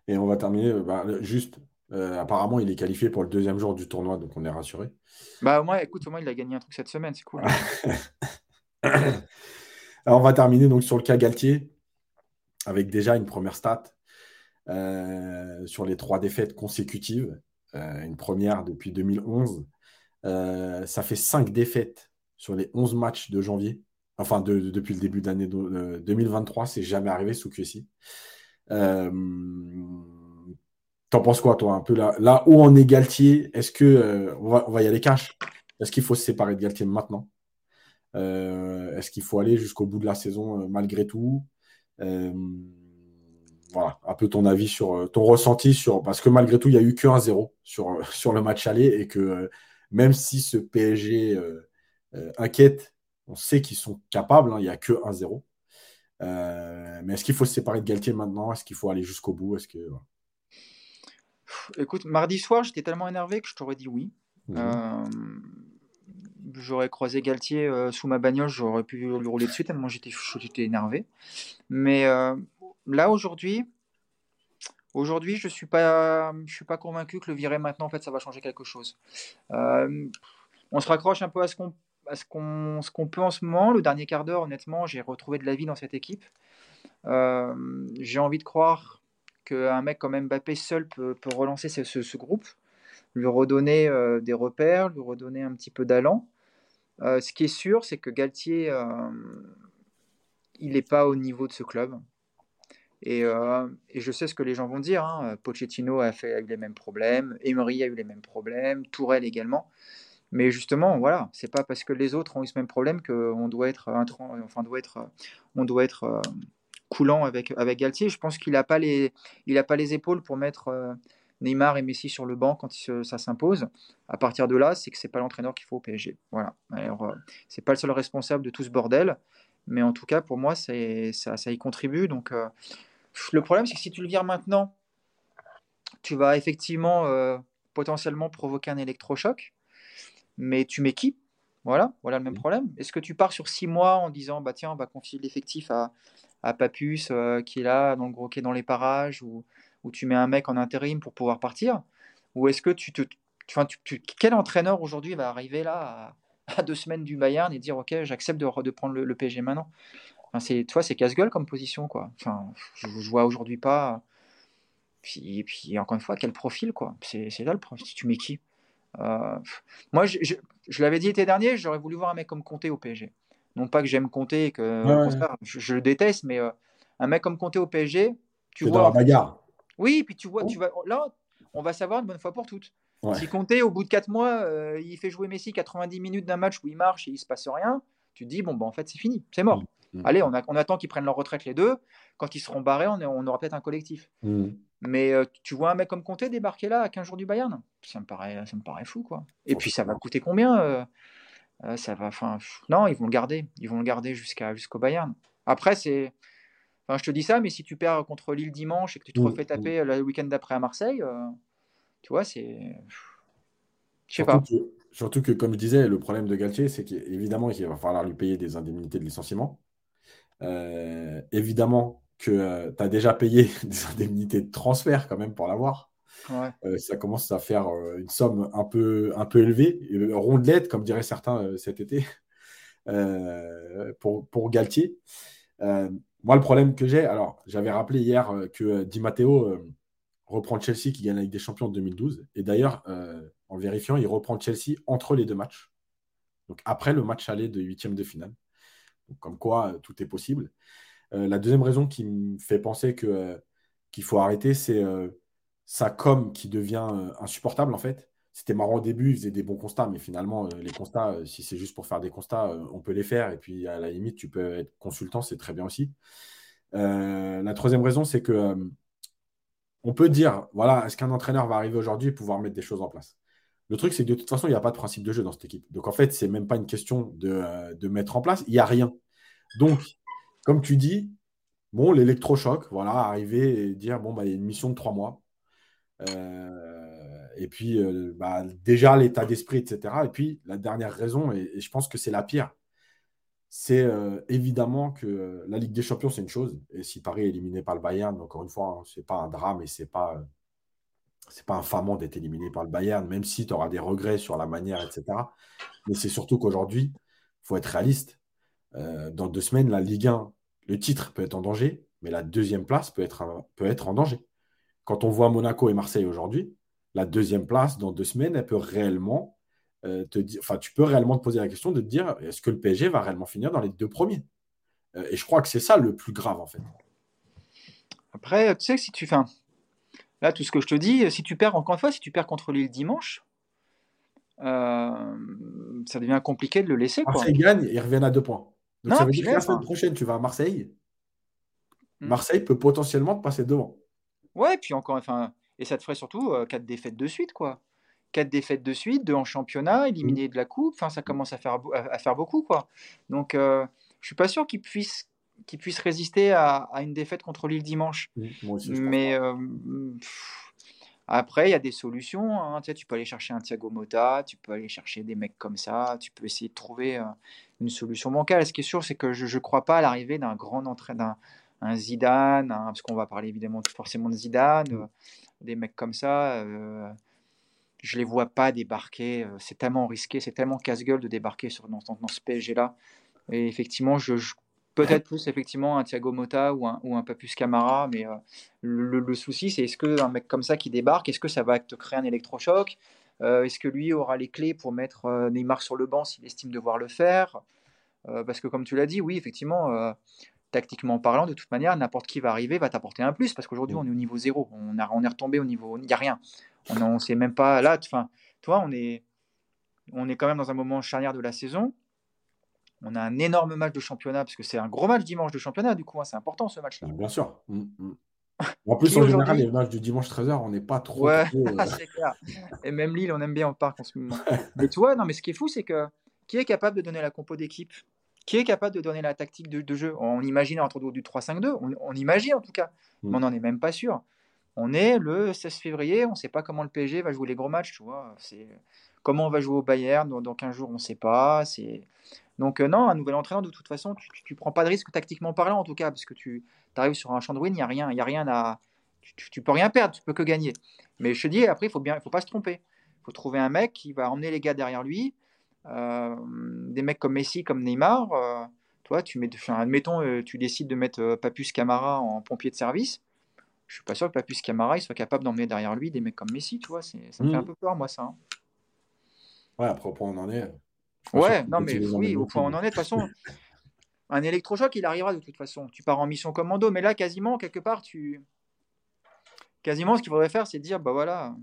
Speaker 1: Et on va terminer, bah, juste, apparemment, il est qualifié pour le deuxième jour du tournoi, donc on est rassuré.
Speaker 2: Bah, moi, écoute, au moins, il a gagné un truc cette semaine, c'est cool. (laughs)
Speaker 1: Alors, on va terminer donc sur le cas Galtier, avec déjà une première stat euh, sur les trois défaites consécutives. Euh, une première depuis 2011. Euh, ça fait cinq défaites sur les 11 matchs de janvier. Enfin, depuis le début de l'année 2023, c'est jamais arrivé sous QSI. T'en penses quoi, toi, un peu là, là où on est Galtier? Est-ce que on va, y aller cash? Est-ce qu'il faut se séparer de Galtier maintenant? Est-ce qu'il faut aller jusqu'au bout de la saison malgré tout? Voilà, un peu ton avis sur ton ressenti sur parce que malgré tout il n'y a eu que 1-0 sur, (laughs) sur le match aller et que même si ce PSG inquiète, on sait qu'ils sont capables, hein, il n'y a que 1-0. mais est-ce qu'il faut se séparer de Galtier maintenant? Est-ce qu'il faut aller jusqu'au bout? Est-ce que
Speaker 2: Écoute, mardi soir, j'étais tellement énervé que je t'aurais dit oui. Mmh j'aurais croisé Galtier euh, sous ma bagnole, j'aurais pu lui rouler dessus tellement j'étais énervé. Mais euh, là aujourd'hui, je suis pas suis pas convaincu que le virer maintenant en fait ça va changer quelque chose. Euh, on se raccroche un peu à ce qu'on peut en ce moment. Le dernier quart d'heure, honnêtement, j'ai retrouvé de la vie dans cette équipe. j'ai envie de croire qu'un mec comme Mbappé seul peut, peut relancer ce, ce, groupe, lui redonner des repères, lui redonner un petit peu d'allant. Euh, ce qui est sûr, c'est que Galtier, euh, il n'est pas au niveau de ce club. Et, euh, et, je sais ce que les gens vont dire. Hein. Pochettino a, fait, eu les mêmes problèmes, Emery a eu les mêmes problèmes, Tourelle également. Mais justement, voilà, c'est pas parce que les autres ont eu ce même problème qu'on doit être, enfin, doit être, on doit être coulant avec, avec Galtier. Je pense qu'il n'a pas, pas les épaules pour mettre Neymar et Messi sur le banc quand ça s'impose. À partir de là, c'est que c'est pas l'entraîneur qu'il faut au PSG. Voilà. Alors, euh, c'est pas le seul responsable de tout ce bordel, mais en tout cas, pour moi, ça, ça y contribue. Donc, euh, le problème, c'est que si tu le vires maintenant, tu vas effectivement euh, potentiellement provoquer un électrochoc, mais tu mets qui? Voilà, voilà le même problème. Est-ce que tu pars sur six mois en disant bah tiens on va confier l'effectif à, à Papus qui est là dans le gros qui est dans les parages ou où tu mets un mec en intérim pour pouvoir partir Ou est-ce que tu te. Enfin, tu, quel entraîneur aujourd'hui va arriver là à, deux semaines du Bayern et dire Ok, j'accepte de, de, prendre le, PSG maintenant? Enfin, c'est, Toi, c'est casse-gueule comme position. quoi. Enfin, je, je vois aujourd'hui pas. Puis, et puis, encore une fois, quel profil quoi C'est, là le profil. Tu mets qui? Euh, Moi, je, je, l'avais dit l'été dernier, j'aurais voulu voir un mec comme Comté au PSG. Non pas que j'aime Comté et que Je, le déteste, mais euh, un mec comme Comté au PSG, tu vois.
Speaker 1: Dans la bagarre.
Speaker 2: Oui, puis tu vois, oh. tu vas, là, on va savoir une bonne fois pour toutes. Si Conte, au bout de 4 mois, euh, il fait jouer Messi 90 minutes d'un match où il marche et il se passe rien, tu te dis, bon, bah, en fait, c'est fini, c'est mort. Mm, mm. Allez, on, on attend qu'ils prennent leur retraite les deux. Quand ils seront barrés, on, on aura peut-être un collectif. Mm. Mais euh, tu vois un mec comme Conte débarquer là à 15 jours du Bayern? Ça me paraît, ça me paraît fou, quoi. Et puis, ça va coûter combien euh, ça va, enfin, non, ils vont le garder. Ils vont le garder jusqu'à jusqu'au Bayern. Après, c'est je te dis ça, mais si tu perds contre Lille dimanche et que tu te refais mmh. taper le week-end d'après à Marseille, euh, tu vois, c'est.
Speaker 1: Je sais pas. surtout que, comme je disais, le problème de Galtier, c'est qu'évidemment, il va falloir lui payer des indemnités de licenciement. Euh, évidemment que euh, tu as déjà payé (laughs) des indemnités de transfert quand même pour l'avoir. ça commence à faire une somme un peu, un peu élevée, rondelette, comme diraient certains cet été, (laughs) pour, pour Galtier. Moi, le problème que j'ai, alors j'avais rappelé hier euh, que euh, Di Matteo euh, reprend Chelsea qui gagne avec des champions en 2012. Et d'ailleurs, en vérifiant, il reprend Chelsea entre les deux matchs. Donc après le match aller de huitième de finale. Donc, comme quoi, tout est possible. la deuxième raison qui me fait penser qu'il faut arrêter, c'est sa com qui devient insupportable en fait c'était marrant au début, il faisait des bons constats, mais finalement, euh, les constats, euh, si c'est juste pour faire des constats, euh, on peut les faire. Et puis, à la limite, tu peux être consultant, c'est très bien aussi. la troisième raison, c'est que on peut dire, voilà, est-ce qu'un entraîneur va arriver aujourd'hui et pouvoir mettre des choses en place? Le truc, c'est que de toute façon, il n'y a pas de principe de jeu dans cette équipe. Donc, en fait, c'est même pas une question de, mettre en place. Il n'y a rien. Donc, comme tu dis, bon, l'électrochoc, voilà, arriver et dire bon, bah, il y a une mission de trois mois. Et puis, euh, bah, déjà, l'état d'esprit, etc. Et puis, la dernière raison, et, je pense que c'est la pire, c'est euh, évidemment que la Ligue des Champions, c'est une chose. Et si Paris est éliminé par le Bayern, encore une fois, hein, ce n'est pas un drame et ce n'est pas, c'est pas infamant d'être éliminé par le Bayern, même si tu auras des regrets sur la manière, etc. Mais c'est surtout qu'aujourd'hui, il faut être réaliste. dans deux semaines, la Ligue 1, le titre peut être en danger, mais la deuxième place peut être, peut être en danger. Quand on voit Monaco et Marseille aujourd'hui, la deuxième place dans deux semaines, elle peut réellement euh, te dire, enfin, tu peux réellement te poser la question de te dire, est-ce que le PSG va réellement finir dans les deux premiers? Euh, Et je crois que c'est ça le plus grave en fait.
Speaker 2: Après, tu sais que si tu fais là tout ce que je te dis, si tu perds encore une fois, si tu perds contre Lille dimanche, euh, ça devient compliqué de le laisser.
Speaker 1: Marseille gagne, ils reviennent à deux points. Donc ça veut dire que la semaine prochaine, tu vas à Marseille. Hmm. Marseille peut potentiellement te passer devant.
Speaker 2: Ouais, puis encore, enfin, et ça te ferait surtout euh, quatre défaites de suite, quoi. Quatre défaites de suite, deux en championnat, éliminé mmh. de la coupe. Enfin, ça commence à faire, à, faire beaucoup, quoi. Donc, euh, je suis pas sûr qu'ils puissent qu'il puisse résister à, une défaite contre Lille dimanche. Mmh, Mais euh, après, il y a des solutions. Hein. Tu, sais, tu peux aller chercher un Thiago Motta, tu peux aller chercher des mecs comme ça, tu peux essayer de trouver une solution bancale. Ce qui est sûr, c'est que je ne crois pas à l'arrivée d'un grand entraîneur, un Zidane, parce qu'on va parler évidemment forcément de Zidane, euh, des mecs comme ça. Euh, je les vois pas débarquer. Euh, c'est tellement risqué, c'est tellement casse-gueule de débarquer sur, dans, ce PSG-là. Et effectivement, je, peut-être plus effectivement un Thiago Motta ou un, ou un Papus Camara, mais le, souci, c'est est-ce qu'un mec comme ça qui débarque, est-ce que ça va te créer un électrochoc? Est-ce que lui aura les clés pour mettre Neymar sur le banc s'il estime devoir le faire? Parce que comme tu l'as dit, oui, effectivement tactiquement parlant, de toute manière, n'importe qui va arriver va t'apporter un plus parce qu'aujourd'hui, mm. on est au niveau zéro. On, a, on est retombé au niveau. Il n'y a rien. On ne sait même pas. Là, enfin, toi, on est, on est quand même dans un moment charnière de la saison. On a un énorme match de championnat parce que c'est un gros match dimanche de championnat, du coup, hein, c'est important ce match-là.
Speaker 1: Bien sûr. Mm, mm. (laughs) En plus, en général, les matchs du dimanche 13h, on n'est pas trop.
Speaker 2: Ouais, (laughs) euh, c'est clair. Et même Lille, on aime bien en parc en ce moment. (laughs) mais tu vois, non, mais ce qui est fou, c'est que qui est capable de donner la compo d'équipe? Qui est capable de donner la tactique de, jeu. On imagine entre du 3-5-2, on, imagine en tout cas, mm. mais on n'en est même pas sûr. On est le 16 février, on ne sait pas comment le PSG va jouer les gros matchs, tu vois. Comment on va jouer au Bayern dans, 15 jours, on ne sait pas. Donc euh, non, un nouvel entraîneur de toute façon, tu, ne prends pas de risque tactiquement parlant en tout cas, parce que tu arrives sur un champ de ruine, il y a rien, il a rien à, tu, ne peux rien perdre, tu peux que gagner. Mais je te dis après, il faut bien, faut pas se tromper. Il faut trouver un mec qui va emmener les gars derrière lui, des mecs comme Messi, comme Neymar, euh, toi, tu mets, admettons, euh, tu décides de mettre Papus Camara en pompier de service. Je suis pas sûr que Papus Camara il soit capable d'emmener derrière lui des mecs comme Messi, tu vois. Ça me fait un mmh. peu peur, moi, ça. Hein.
Speaker 1: Ouais, après, au point où on en est.
Speaker 2: Ouais, non, mais oui, au point où on en est, de toute façon, un électrochoc, il arrivera de toute façon. Tu pars en mission commando, mais là, quasiment, quelque part, tu. Quasiment, ce qu'il faudrait faire, c'est dire, bah voilà,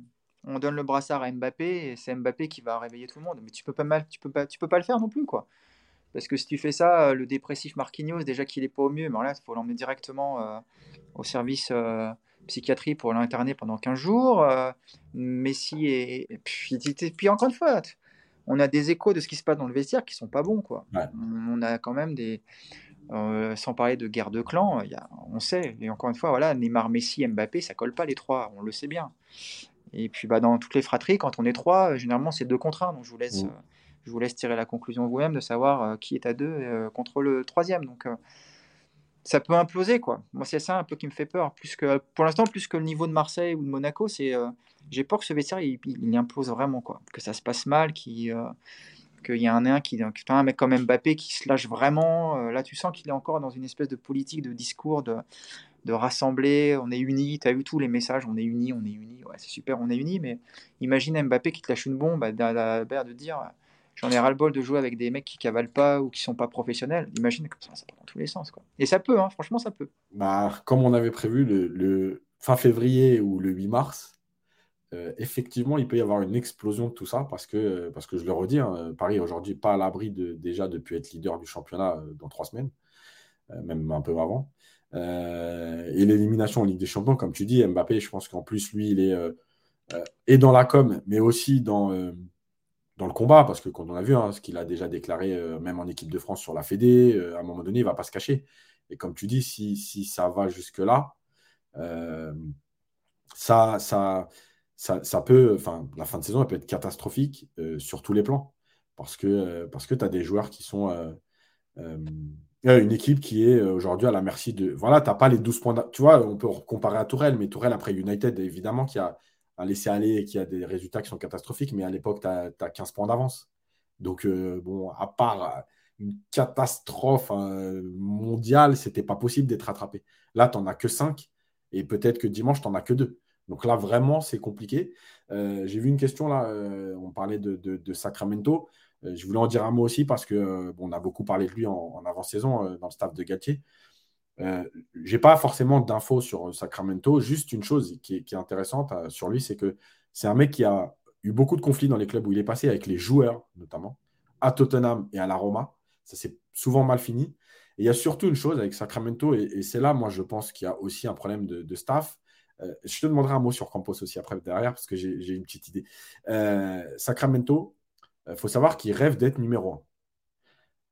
Speaker 2: on donne le brassard à Mbappé et c'est Mbappé qui va réveiller tout le monde. Mais tu peux pas mal, tu peux pas, tu peux pas le faire non plus quoi. Parce que si tu fais ça, euh, le dépressif Marquinhos, déjà qu'il est pas au mieux, mais là, il faut l'emmener directement euh, au service euh, psychiatrie pour l'interner pendant 15 jours. Messi et, puis, puis, encore une fois, on a des échos de ce qui se passe dans le vestiaire qui sont pas bons quoi. On a quand même des, sans parler de guerre de clans, y a, on sait. Et encore une fois, voilà, Neymar, Messi, Mbappé, ça colle pas les trois, on le sait bien. Et puis bah, dans toutes les fratries, quand on est trois, euh, généralement c'est deux contre un. Donc je vous laisse, mmh. euh, je vous laisse tirer la conclusion vous-même de savoir euh, qui est à deux contre le troisième. Donc ça peut imploser quoi. Moi c'est ça un peu qui me fait peur. Plus que pour l'instant plus que le niveau de Marseille ou de Monaco, c'est j'ai peur que ce vestiaire il, il, implose vraiment quoi. Que ça se passe mal, qu'il qu'il y a un qui, un mec comme Mbappé qui se lâche vraiment. là tu sens qu'il est encore dans une espèce de politique de discours de de rassembler, on est unis, tu as vu tous les messages, on est unis, on est unis, ouais, c'est super, on est unis, mais imagine Mbappé qui te lâche une bombe, bah, de dire j'en ai ras-le-bol de jouer avec des mecs qui cavalent pas ou qui sont pas professionnels. Imagine comme ça, ça part dans tous les sens. Quoi. Et ça peut, hein, franchement, ça peut.
Speaker 1: Bah, comme on avait prévu le, fin février ou le 8 mars, euh, effectivement, il peut y avoir une explosion de tout ça parce que, parce que je le redis, hein, Paris aujourd'hui pas à l'abri de, déjà de pu être leader du championnat euh, dans trois semaines, euh, même un peu avant. Euh, et l'élimination en Ligue des Champions, comme tu dis, Mbappé, je pense qu'en plus, lui, il est euh, et dans la com, mais aussi dans, euh, dans le combat, parce que quand on a vu hein, ce qu'il a déjà déclaré, même en équipe de France sur la Fédé, à un moment donné, il ne va pas se cacher. Et comme tu dis, si, si ça va jusque-là, euh, ça, ça, ça, peut, enfin, la fin de saison, elle peut être catastrophique euh, sur tous les plans. Parce que, parce que tu as des joueurs qui sont. Une équipe qui est aujourd'hui à la merci de. Voilà, tu n'as pas les 12 points. Tu vois, on peut comparer à Tourelle, mais Tourelle, après United, évidemment, qui a, laissé aller et qui a des résultats qui sont catastrophiques, mais à l'époque, tu as, 15 points d'avance. Donc, bon, à part une catastrophe hein, mondiale, c'était pas possible d'être rattrapé. Là, tu n'en as que 5 et peut-être que dimanche, tu n'en as que 2. Donc là, vraiment, c'est compliqué. Euh, j'ai vu une question là, euh, on parlait de, Sacramento. Euh, je voulais en dire un mot aussi parce que on a beaucoup parlé de lui en, avant-saison dans le staff de Galtier. j'ai pas forcément d'infos sur Sacramento. Juste une chose qui est, intéressante sur lui, c'est que c'est un mec qui a eu beaucoup de conflits dans les clubs où il est passé avec les joueurs, notamment à Tottenham et à la Roma. Ça s'est souvent mal fini. Et il y a surtout une chose avec Sacramento, et, c'est là, moi, je pense qu'il y a aussi un problème de, staff. Euh, je te demanderai un mot sur Campos aussi après, derrière, parce que j'ai une petite idée. Euh, Sacramento, il euh, faut savoir qu'il rêve d'être numéro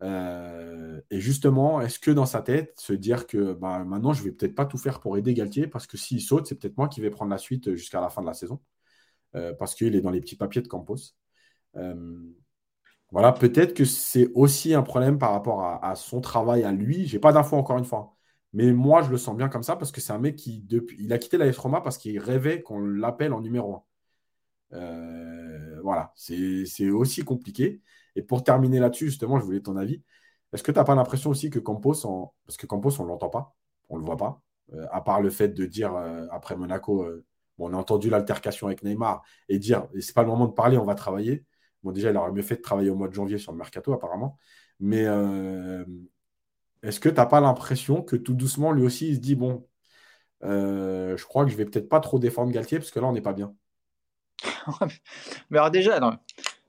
Speaker 1: un. et justement, est-ce que dans sa tête, se dire que bah, maintenant, je vais peut-être pas tout faire pour aider Galtier, parce que s'il saute, c'est peut-être moi qui vais prendre la suite jusqu'à la fin de la saison, parce qu'il est dans les petits papiers de Campos. Voilà, peut-être que c'est aussi un problème par rapport à, son travail à lui. J'ai pas d'infos encore une fois. Mais moi, je le sens bien comme ça parce que c'est un mec qui, depuis, il a quitté la Roma parce qu'il rêvait qu'on l'appelle en numéro 1. Euh, voilà, c'est aussi compliqué. Et pour terminer là-dessus, justement, je voulais ton avis. Est-ce que tu n'as pas l'impression aussi que Campos, parce que Campos, on ne l'entend pas, on ne le voit pas, euh, à part le fait de dire euh, après Monaco, on a entendu l'altercation avec Neymar et dire, et c'est pas le moment de parler, on va travailler. Bon, déjà, il aurait mieux fait de travailler au mois de janvier sur le mercato, apparemment. Mais est-ce que tu n'as pas l'impression que tout doucement, lui aussi, il se dit bon, je crois que je vais peut-être pas trop défendre Galtier parce que là, on n'est pas bien?
Speaker 2: Mais alors, déjà,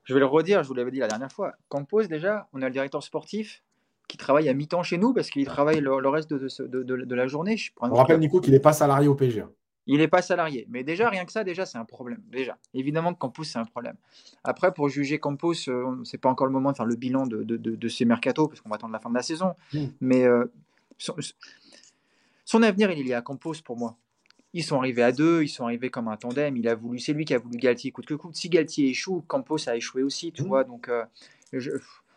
Speaker 2: je vais le redire, je vous l'avais dit la dernière fois. Campos, déjà, on a le directeur sportif qui travaille à mi-temps chez nous parce qu'il travaille le, reste de, la journée. Je
Speaker 1: on rappelle, Nico, qu'il n'est pas salarié au PSG.
Speaker 2: Il n'est pas salarié. Mais déjà, rien que ça, déjà, c'est un problème. Déjà, évidemment que Campos, c'est un problème. Après, pour juger Campos, ce euh, c'est pas encore le moment de faire le bilan de, de, de, ces mercatos, parce qu'on va attendre la fin de la saison. Mm. Mais euh, son, avenir, il est lié à Campos pour moi. Ils sont arrivés à deux, ils sont arrivés comme un tandem. Il a voulu, c'est lui qui a voulu Galtier coûte que coûte. Si Galtier échoue, Campos a échoué aussi, tu mm. vois. Donc, euh,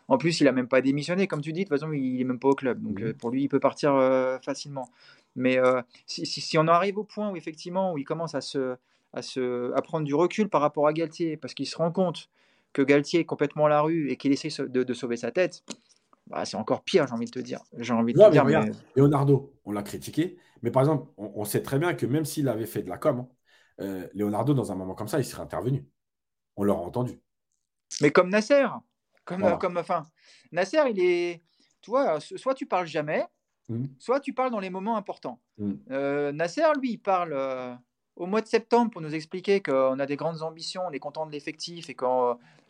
Speaker 2: en plus, il a même pas démissionné, comme tu dis. De toute façon, il est même pas au club. Donc, mm. pour lui, il peut partir facilement. Mais euh, si, on arrive au point où effectivement où il commence à se, à se à prendre du recul par rapport à Galtier, parce qu'il se rend compte que Galtier est complètement à la rue et qu'il essaie de, sauver sa tête, bah, c'est encore pire, j'ai envie de te dire. J'ai envie de dire.
Speaker 1: Leonardo, on l'a critiqué, mais par exemple, on, sait très bien que même s'il avait fait de la com, hein, euh, Leonardo, dans un moment comme ça, il serait intervenu. On l'aurait entendu.
Speaker 2: Mais comme Nasser, comme, comme enfin, Nasser, il est, tu vois, soit tu parles jamais, Mmh. Soit tu parles dans les moments importants. Mmh. Euh, Nasser, lui, il parle euh, au mois de septembre pour nous expliquer qu'on a des grandes ambitions, on est content de l'effectif et que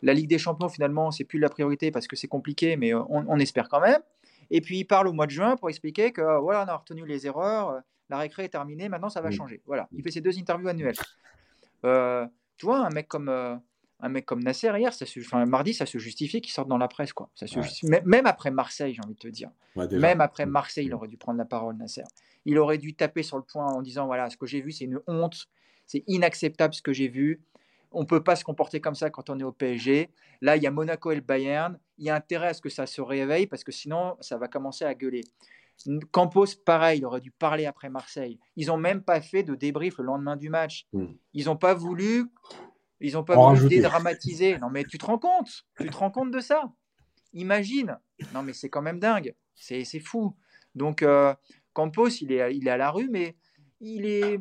Speaker 2: la Ligue des Champions, finalement, c'est plus la priorité parce que c'est compliqué, mais on, espère quand même. Et puis il parle au mois de juin pour expliquer que voilà, on a retenu les erreurs, la récré est terminée, maintenant ça va changer. Voilà, il fait ses deux interviews annuelles. tu vois, un mec comme un mec comme Nasser hier, ça enfin, mardi, ça se justifie qu'il sorte dans la presse. Quoi. Ça se Même après Marseille, j'ai envie de te dire. Même après. Marseille, il aurait dû prendre la parole, Nasser. Il aurait dû taper sur le point en disant voilà, ce que j'ai vu, c'est une honte. C'est inacceptable ce que j'ai vu. On ne peut pas se comporter comme ça quand on est au PSG. Là, il y a Monaco et le Bayern. Il y a intérêt à ce que ça se réveille parce que sinon, ça va commencer à gueuler. Campos, pareil, il aurait dû parler après Marseille. Ils n'ont même pas fait de débrief le lendemain du match. Mm. Ils n'ont pas voulu ils n'ont pas voulu dédramatiser. Non, mais tu te rends compte? Tu te rends compte de ça? Imagine Non, mais c'est quand même dingue. C'est fou. Donc, euh, Campos, il est, il est à la rue, mais il est.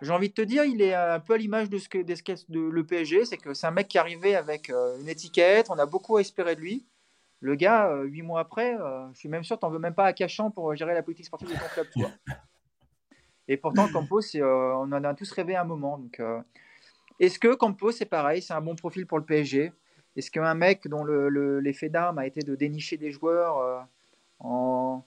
Speaker 2: J'ai envie de te dire, il est un peu à l'image de ce que, de le PSG. C'est que c'est un mec qui arrivé avec euh, une étiquette. On a beaucoup espéré de lui. Le gars, euh, huit mois après, je suis même sûr, tu n'en veux même pas à Cachan pour gérer la politique sportive de ton club. Et pourtant, Campos, on en a tous rêvé un moment. Est-ce que Campos, c'est pareil, c'est un bon profil pour le PSG Est-ce qu'un mec dont l'effet d'arme a été de dénicher des joueurs euh, en,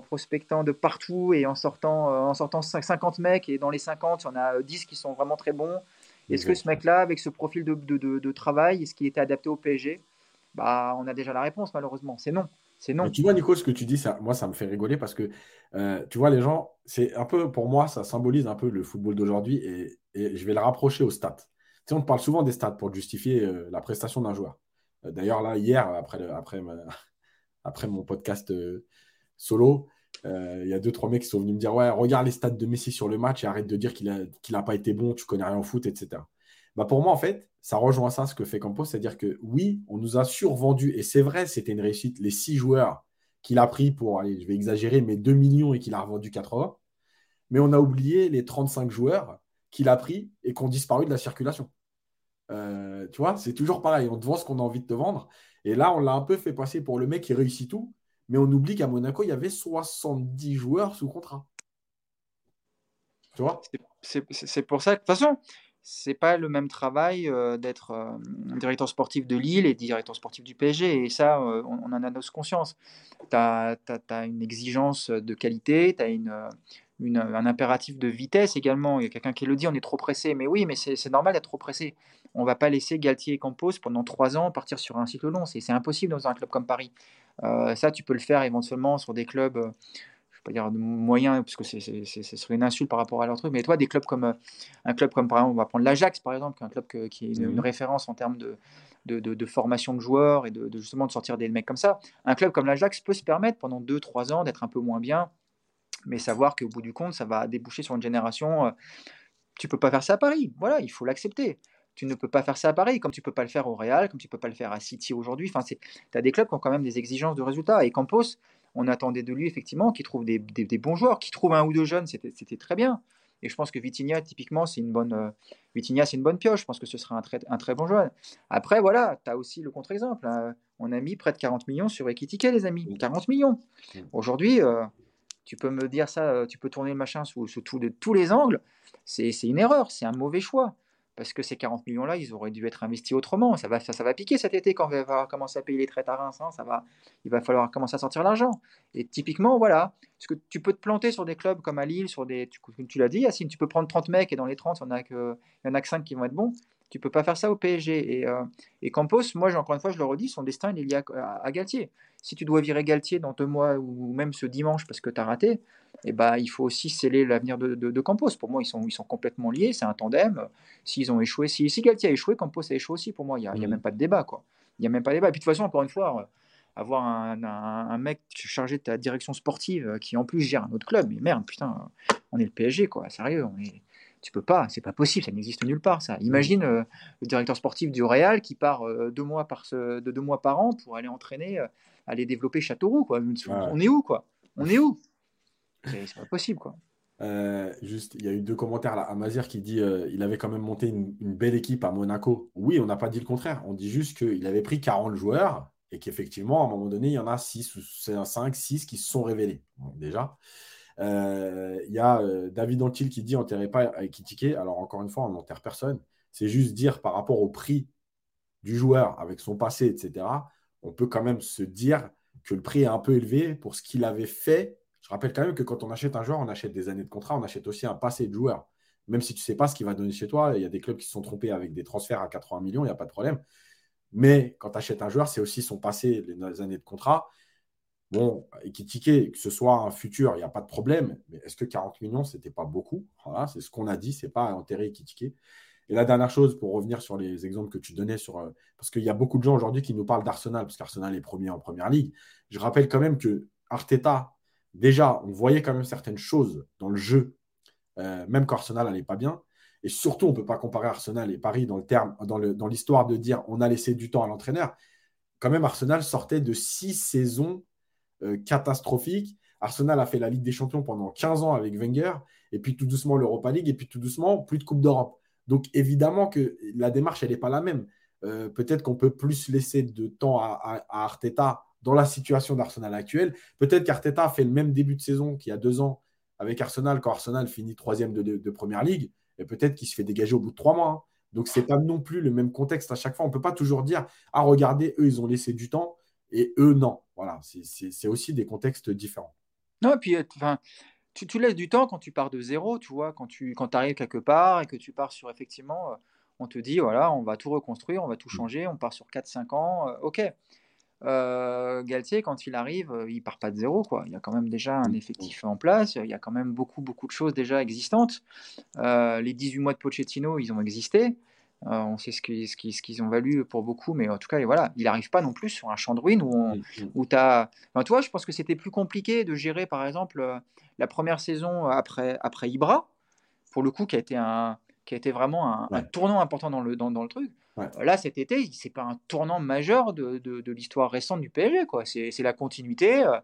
Speaker 2: prospectant de partout et en sortant, euh, en sortant 50 mecs, et dans les 50, il y en a 10 qui sont vraiment très bons Est-ce que ce mec-là, avec ce profil de, travail, est-ce qu'il était adapté au PSG bah, On a déjà la réponse, malheureusement. C'est non. c'est non.
Speaker 1: tu vois, Nico, ce que tu dis, ça, moi, ça me fait rigoler parce que, euh, tu vois, les gens, c'est un peu, pour moi, ça symbolise un peu le football d'aujourd'hui et, je vais le rapprocher aux stats. Tu sais, on parle souvent des stats pour justifier euh, la prestation d'un joueur. Euh, d'ailleurs, là, hier, après, après, (laughs) après mon podcast solo, il y a deux, trois mecs qui sont venus me dire Ouais, regarde les stats de Messi sur le match et arrête de dire qu'il n'a pas été bon, tu connais rien au foot, etc. Bah pour moi, en fait, ça rejoint ça, ce que fait Campos, c'est-à-dire que oui, on nous a survendu, et c'est vrai, c'était une réussite, les six joueurs qu'il a pris pour, je vais exagérer, mais 2 millions et qu'il a revendu 80, mais on a oublié les 35 joueurs qu'il a pris et qui ont disparu de la circulation. Euh, tu vois, c'est toujours pareil, on te vend ce qu'on a envie de te vendre, et là, on l'a un peu fait passer pour le mec qui réussit tout, mais on oublie qu'à Monaco, il y avait 70 joueurs sous contrat.
Speaker 2: Tu vois? C'est pour ça que, de toute façon, c'est pas le même travail euh, d'être euh, directeur sportif de Lille et directeur sportif du PSG. Et ça, euh, on, en a nos conscience. Tu as, une exigence de qualité, tu as une, un impératif de vitesse également. Il y a quelqu'un qui le dit, on est trop pressé. Mais oui, mais c'est normal d'être trop pressé. On va pas laisser Galtier et Campos pendant trois ans partir sur un cycle long. C'est impossible dans un club comme Paris. Ça, tu peux le faire éventuellement sur des clubs pas dire moyen parce que c'est, ce serait une insulte par rapport à leur truc, mais toi, des clubs comme un club comme par exemple, on va prendre l'Ajax par exemple, un club qui est une, mmh référence en termes de, de, formation de joueurs et de, justement de sortir des mecs comme ça. Un club comme l'Ajax peut se permettre pendant 2-3 ans d'être un peu moins bien, mais savoir qu'au bout du compte, ça va déboucher sur une génération. Euh, tu peux pas faire ça à Paris, voilà, il faut l'accepter. Tu ne peux pas faire ça à Paris, comme tu peux pas le faire au Real, comme tu peux pas le faire à City aujourd'hui. Enfin, tu as des clubs qui ont quand même des exigences de résultats. Et Campos, on attendait de lui effectivement qu'il trouve des, bons joueurs, qu'il trouve un ou deux jeunes, c'était très bien. Et je pense que Vitinha, typiquement, c'est une bonne euh, c'est une bonne pioche. Je pense que ce sera un très, un très bon joueur. Après, voilà, tu as aussi le contre-exemple. Hein. On a mis près de 40 millions sur Ekitike, les amis. 40 millions. Aujourd'hui, euh, tu peux me dire ça, euh, tu peux tourner le machin sous, sous de, tous les angles. C'est une erreur, c'est un mauvais choix parce que ces 40 millions-là, ils auraient dû être investis autrement. Ça va, ça, va piquer cet été quand on va commencer à payer les traites à Reims. Hein, ça va, il va falloir commencer à sortir l'argent. Et typiquement, voilà, parce que tu peux te planter sur des clubs comme à Lille, sur des, tu, l'as dit, Yacine, tu peux prendre 30 mecs et dans les 30, il n'y en, a que, en a que 5 qui vont être bons. Tu peux pas faire ça au PSG. Et, euh, et Campos, moi, encore une fois, je le redis, son destin, il est lié à, Galtier. Si tu dois virer Galtier dans deux mois ou même ce dimanche parce que tu as raté, eh ben, il faut aussi sceller l'avenir de, de, Campos. Pour moi, ils sont, ils sont complètement liés, c'est un tandem. S'ils ont échoué, si, si Galtier a échoué, Campos a échoué aussi. Pour moi, il n'y a, a, mm. même pas de débat. Quoi. Il n'y a même pas de débat. Et puis de toute façon, encore une fois, avoir un, un, mec chargé de ta direction sportive qui en plus gère un autre club, mais merde, putain, on est le PSG, quoi. Sérieux, on est tu peux pas, c'est pas possible, ça n'existe nulle part. Ça. Imagine euh, le directeur sportif du Real qui part euh, deux mois par de deux mois par an pour aller entraîner, euh, aller développer Châteauroux. Quoi. On est où quoi? On est où? (laughs) C'est pas possible quoi.
Speaker 1: juste, il y a eu deux commentaires là. Amazir qui dit il avait quand même monté une, belle équipe à Monaco. Oui, on n'a pas dit le contraire. On dit juste qu'il avait pris 40 joueurs et qu'effectivement, à un moment donné, il y en a 6 ou 5, 6 qui se sont révélés. déjà. Euh, il y a euh, David Antil qui dit enterrez pas Ekitike. Alors, encore une fois, on n'enterre personne. C'est juste dire par rapport au prix du joueur avec son passé, etc. On peut quand même se dire que le prix est un peu élevé pour ce qu'il avait fait. Je rappelle quand même que quand on achète un joueur, on achète des années de contrat, on achète aussi un passé de joueur. Même si tu ne sais pas ce qu'il va donner chez toi, il y a des clubs qui se sont trompés avec des transferts à 80 millions, il n'y a pas de problème. Mais quand tu achètes un joueur, c'est aussi son passé, les années de contrat. Bon, Ekitike, que ce soit un futur, il n'y a pas de problème. Mais est-ce que 40 millions, ce n'était pas beaucoup? Voilà, c'est ce qu'on a dit, ce n'est pas enterrer Ekitike. Et la dernière chose, pour revenir sur les exemples que tu donnais, euh, parce qu'il y a beaucoup de gens aujourd'hui qui nous parlent d'Arsenal, parce qu'Arsenal est premier en première ligue. Je rappelle quand même que Arteta, déjà, on voyait quand même certaines choses dans le jeu, euh, même qu'Arsenal n'allait pas bien. Et surtout, on ne peut pas comparer Arsenal et Paris dans le terme, dans l'histoire de dire on a laissé du temps à l'entraîneur. Quand même, Arsenal sortait de six saisons euh, catastrophique. Arsenal a fait la Ligue des Champions pendant 15 ans avec Wenger, et puis tout doucement l'Europa League, et puis tout doucement plus de Coupe d'Europe. Donc évidemment que la démarche, elle n'est pas la même. Euh, peut-être qu'on peut plus laisser de temps à, Arteta dans la situation d'Arsenal actuelle. Peut-être qu'Arteta fait le même début de saison qu'il y a deux ans avec Arsenal, quand Arsenal finit troisième de, Première Ligue, et peut-être qu'il se fait dégager au bout de trois mois. Hein. Donc, ce n'est pas non plus le même contexte à chaque fois. On ne peut pas toujours dire Ah, regardez, eux, ils ont laissé du temps et eux, non. Voilà, c'est aussi des contextes différents.
Speaker 2: Non, et puis, euh, enfin, tu, tu, laisses du temps quand tu pars de zéro, tu vois, quand tu quand arrives quelque part et que tu pars sur, effectivement, euh, on te dit, voilà, on va tout reconstruire, on va tout mm. changer, on part sur 4-5 ans, euh, ok. euh, Galtier, quand il arrive, euh, il part pas de zéro. Quoi. Il y a quand même déjà un effectif en place. Il y a quand même beaucoup, beaucoup de choses déjà existantes. Euh, les 18 mois de Pochettino, ils ont existé. On sait ce qu'ils ce ont valu pour beaucoup, mais en tout cas, voilà, il n'arrive pas non plus sur un champ de ruines où, où tu as. Enfin, toi, je pense que c'était plus compliqué de gérer, par exemple, la première saison après, après Ibra, pour le coup, qui a été, un, qui a été vraiment un, tournant important dans le, dans, dans le truc. Là, cet été, c'est pas un tournant majeur de, de, l'histoire récente du PSG. C'est la continuité. Euh,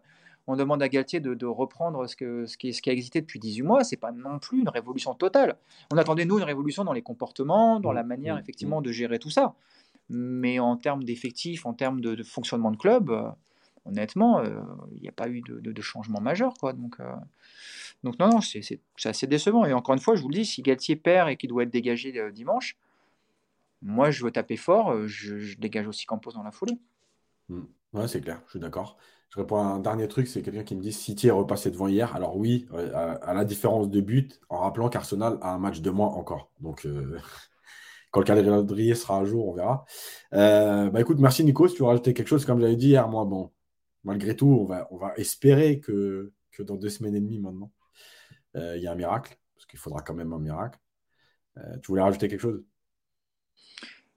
Speaker 2: on demande à Galtier de, reprendre ce, que, ce, qui, ce qui a existé depuis 18 mois. C'est pas non plus une révolution totale. On attendait, nous, une révolution dans les comportements, dans la mmh, manière, mmh, effectivement, mmh. de gérer tout ça. Mais en termes d'effectifs, en termes de, fonctionnement de club, euh, honnêtement, euh, il n'y a pas eu de, changement majeur. Quoi. Donc, donc non, non, c'est assez décevant. Et encore une fois, je vous le dis, si Galtier perd et qu'il doit être dégagé dimanche, moi, je veux taper fort, euh, je, dégage aussi Campos dans la foulée.
Speaker 1: Ouais, c'est clair, je suis d'accord. Je réponds à un dernier truc, c'est quelqu'un qui me dit City est repassé devant hier. Alors oui, à, la différence de but, en rappelant qu'Arsenal a un match de moins encore. Donc euh, (laughs) quand le calendrier sera à jour, on verra. Euh, bah écoute, merci Nico, si tu veux rajouter quelque chose, comme j'avais dit hier, moi, bon, malgré tout, on va, on va espérer que, que dans deux semaines et demie maintenant, il y a un miracle, parce qu'il faudra quand même un miracle. tu voulais rajouter quelque chose?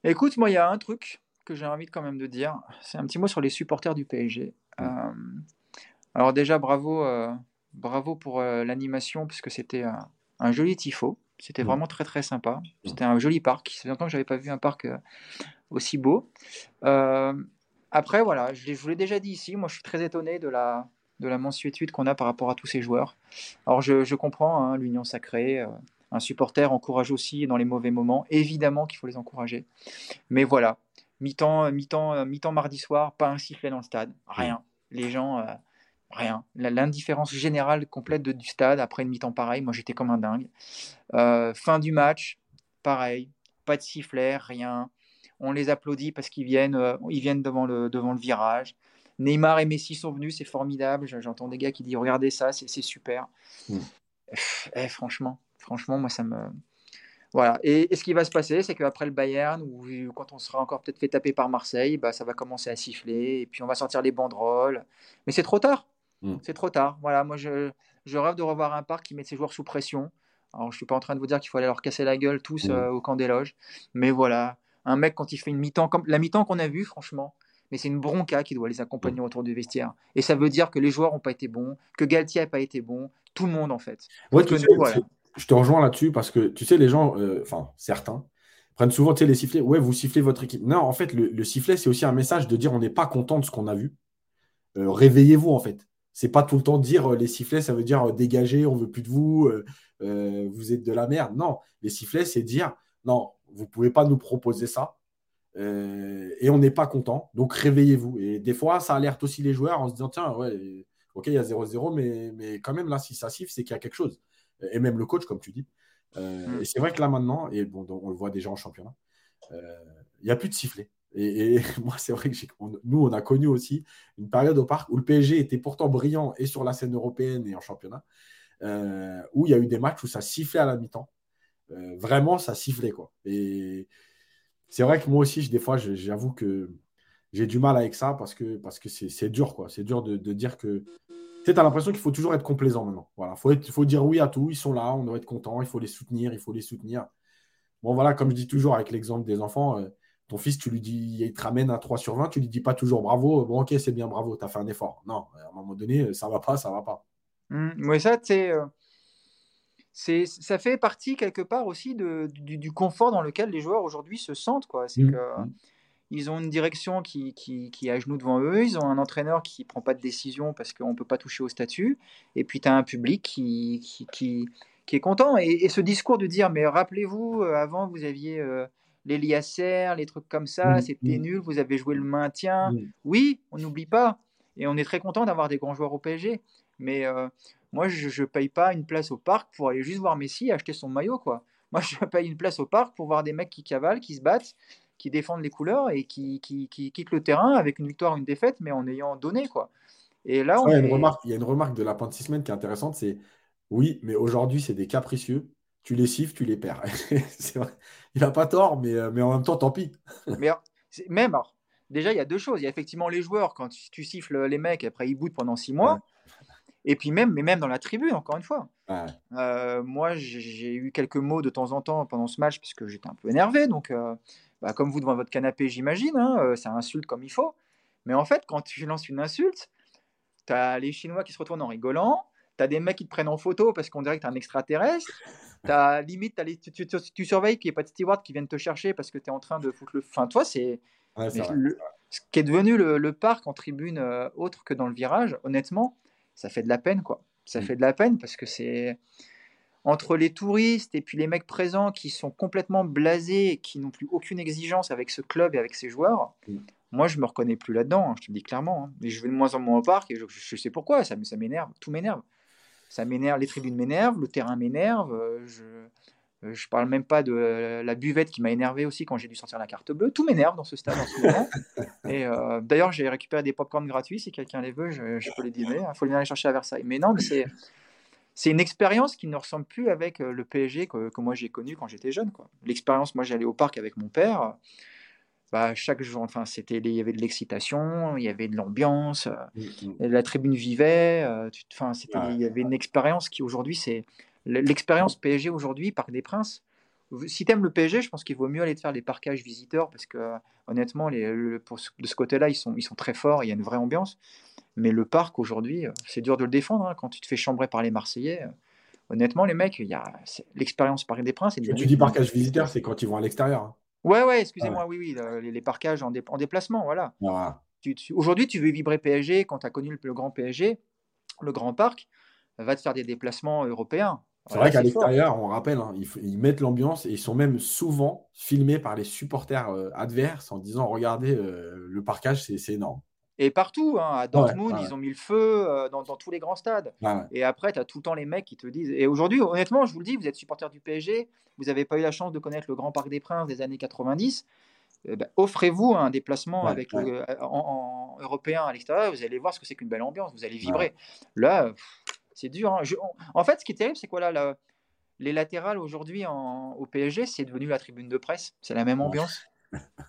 Speaker 2: Écoute, moi, il y a un truc que j'ai envie quand même de dire. C'est un petit mot sur les supporters du PSG. Euh, alors déjà, bravo, euh, bravo pour euh, l'animation, puisque c'était un, joli tifo. C'était vraiment très très sympa. C'était un joli parc. Ça fait longtemps que je n'avais pas vu un parc aussi beau. après, voilà, je, vous l'ai déjà dit ici, moi je suis très étonné de la, de la mansuétude qu'on a par rapport à tous ces joueurs. Alors je, comprends hein, l'union sacrée, un supporter encourage aussi dans les mauvais moments. Évidemment qu'il faut les encourager. Mais voilà, mi-temps, mi-temps, mi-temps mardi soir, pas un sifflet dans le stade, rien. Les gens, euh, rien. L'indifférence générale complète du stade après une mi-temps pareil. Moi, j'étais comme un dingue. Euh, fin du match, pareil, pas de sifflet, rien. On les applaudit parce qu'ils viennent, euh, ils viennent devant le, devant le virage. Neymar et Messi sont venus, c'est formidable. J'entends des gars qui disent regardez ça, c'est super. Mm. Eh, franchement, Franchement, moi, ça me. Voilà. Et, ce qui va se passer, c'est qu'après le Bayern, ou quand on sera encore peut-être fait taper par Marseille, bah, ça va commencer à siffler, et puis on va sortir les banderoles. Mais c'est trop tard. Hmm. C'est trop tard. Voilà, moi, je, je, rêve de revoir un parc qui met ses joueurs sous pression. Alors, je suis pas en train de vous dire qu'il faut aller leur casser la gueule tous hmm. euh, au camp des loges. Mais voilà, un mec, quand il fait une mi-temps, comme la mi-temps qu'on a vue, franchement, mais c'est une bronca qui doit les accompagner hmm. autour du vestiaire. Et ça veut dire que les joueurs n'ont pas été bons, que Galtier n'a pas été bon, tout le monde en fait.
Speaker 1: Ouais, je te rejoins là-dessus parce que tu sais, les gens, euh, enfin certains, prennent souvent les sifflets. Ouais, vous sifflez votre équipe. Non, en fait, le, sifflet, c'est aussi un message de dire on n'est pas content de ce qu'on a vu. Euh, réveillez-vous, en fait. C'est pas tout le temps dire euh, les sifflets, ça veut dire dégager, on veut plus de vous, vous êtes de la merde. Non, les sifflets, c'est dire non, vous pouvez pas nous proposer ça. et on n'est pas content. Donc réveillez-vous. Et des fois, ça alerte aussi les joueurs en se disant tiens, ouais, ok, il y a 0-0, mais, mais quand même, là, si ça siffle, c'est qu'il y a quelque chose et même le coach, comme tu dis. Euh, mm. Et c'est vrai que là maintenant, et bon, on le voit déjà en championnat, euh, il n'y a plus de sifflet. Et, (laughs) moi, c'est vrai que nous, on a connu aussi une période au parc où le PSG était pourtant brillant et sur la scène européenne et en championnat, euh, où il y a eu des matchs où ça sifflait à la mi-temps. vraiment, ça sifflait. Quoi. Et c'est vrai que moi aussi, des fois, j'avoue que j'ai du mal avec ça parce que parce que c'est dur. quoi. C'est dur de, de, dire que tu as l'impression qu'il faut toujours être complaisant maintenant. Voilà, faut, faut dire oui à tout. Ils sont là, on doit être content. Il faut les soutenir, il faut les soutenir. Bon, voilà, comme je dis toujours avec l'exemple des enfants, euh, ton fils, tu lui dis, il te ramène à 3 sur 20, tu lui dis pas toujours bravo. Bon, ok, c'est bien, bravo, tu as fait un effort. Non, à un moment donné, ça va pas, ça va pas.
Speaker 2: Mmh, ça, euh, c'est. ça fait partie quelque part aussi de, du, confort dans lequel les joueurs aujourd'hui se sentent. C'est mmh, que mmh. Ils ont une direction qui, qui, qui, est à genoux devant eux. Ils ont un entraîneur qui ne prend pas de décision parce qu'on ne peut pas toucher au statut. Et puis, tu as un public qui, qui, qui, est content. Et, ce discours de dire, mais rappelez-vous, euh, avant, vous aviez euh, les Liasser, les trucs comme ça, mmh, c'était mmh. nul, vous avez joué le maintien. Mmh. Oui, on n'oublie pas. Et on est très content d'avoir des grands joueurs au PSG. Mais euh, moi, je ne paye pas une place au parc pour aller juste voir Messi et acheter son maillot. quoi. Moi, (laughs) je paye une place au parc pour voir des mecs qui cavalent, qui se battent qui défendent les couleurs et qui, qui, quittent le terrain avec une victoire, une défaite, mais en ayant donné. quoi. Et là,
Speaker 1: il, y a une remarque, il y a une remarque de la pointe qui est intéressante, c'est oui, mais aujourd'hui, c'est des capricieux. Tu les siffles, tu les perds. (laughs) Il n'a pas tort, mais, euh, mais en même temps, tant pis. (laughs)
Speaker 2: mais même, déjà, il y a deux choses. Il y a effectivement les joueurs, quand tu, siffles les mecs, après ils boutent pendant six mois. Et puis même, mais même dans la tribune, encore une fois. Euh, moi, j'ai eu quelques mots de temps en temps pendant ce match parce que j'étais un peu énervé. Donc, euh, bah, comme vous devant votre canapé, j'imagine, hein, euh, ça insulte comme il faut. Mais en fait, quand tu lances une insulte, tu as les Chinois qui se retournent en rigolant. Tu as des mecs qui te prennent en photo parce qu'on dirait que tu es un extraterrestre. As, (laughs) limite, tu, surveilles qu'il n'y ait pas de steward qui viennent te chercher parce que tu es en train de foutre le. Enfin, toi, c'est. ce qui est devenu le, parc en tribune autre que dans le virage, honnêtement, ça fait de la peine, quoi. Ça mm. fait de la peine parce que c'est entre les touristes et puis les mecs présents qui sont complètement blasés et qui n'ont plus aucune exigence avec ce club et avec ses joueurs. Mm. Moi, je me reconnais plus là-dedans, hein, je te le dis clairement. Hein. Je vais de moins en moins au parc et je, sais pourquoi, ça, ça m'énerve, tout m'énerve. Ça m'énerve, les tribunes m'énervent, le terrain m'énerve, euh, je, euh, je parle même pas de euh, la buvette qui m'a énervé aussi quand j'ai dû sortir la carte bleue. Tout m'énerve dans ce stade en ce moment. (laughs) Et euh, d'ailleurs, j'ai récupéré des popcorns gratuits. Si quelqu'un les veut, je, peux les donner. Il faut les aller chercher à Versailles. Mais non, mais c'est c'est une expérience qui ne ressemble plus avec le PSG que, moi j'ai connu quand j'étais jeune. L'expérience, moi j'allais au parc avec mon père. Bah, chaque jour, enfin, c'était, il y avait de l'excitation, il y avait de l'ambiance, mmh, mmh. la tribune vivait. Enfin, il y avait une expérience qui aujourd'hui c'est L'expérience PSG aujourd'hui, Parc des Princes, si tu aimes le PSG, je pense qu'il vaut mieux aller te faire les parcages visiteurs parce que honnêtement, les, de ce côté-là, ils sont, ils sont très forts, il y a une vraie ambiance. Mais le parc aujourd'hui, euh, c'est dur de le défendre hein, quand tu te fais chambrer par les Marseillais. Euh, honnêtement, les mecs, il y a l'expérience Parc des Princes.
Speaker 1: tu dis parcage visiteur, c'est quand ils vont à l'extérieur. Hein.
Speaker 2: Ouais, ouais, excusez-moi, oui, oui, les, parcages en, en, déplacement, voilà. Aujourd'hui, tu veux vibrer PSG quand tu as connu le grand PSG, le grand parc, va te faire des déplacements européens.
Speaker 1: C'est vrai qu'à l'extérieur, on rappelle, hein, ils, mettent l'ambiance et ils sont même souvent filmés par les supporters euh, adverses en disant Regardez, euh, le parcage, c'est énorme.
Speaker 2: Et partout, hein, à Dortmund, ils ont mis le feu euh, dans, tous les grands stades. Et après, tu as tout le temps les mecs qui te disent. Et aujourd'hui, honnêtement, je vous le dis, vous êtes supporter du PSG, vous n'avez pas eu la chance de connaître le Grand Parc des Princes des années 90. Ben, offrez-vous un déplacement avec en, européen à l'extérieur, vous allez voir ce que c'est qu'une belle ambiance, vous allez vibrer. Là, c'est dur. Hein. en fait, ce qui est terrible, c'est quoi là Les latérales aujourd'hui au PSG, c'est devenu la tribune de presse. C'est la même ambiance.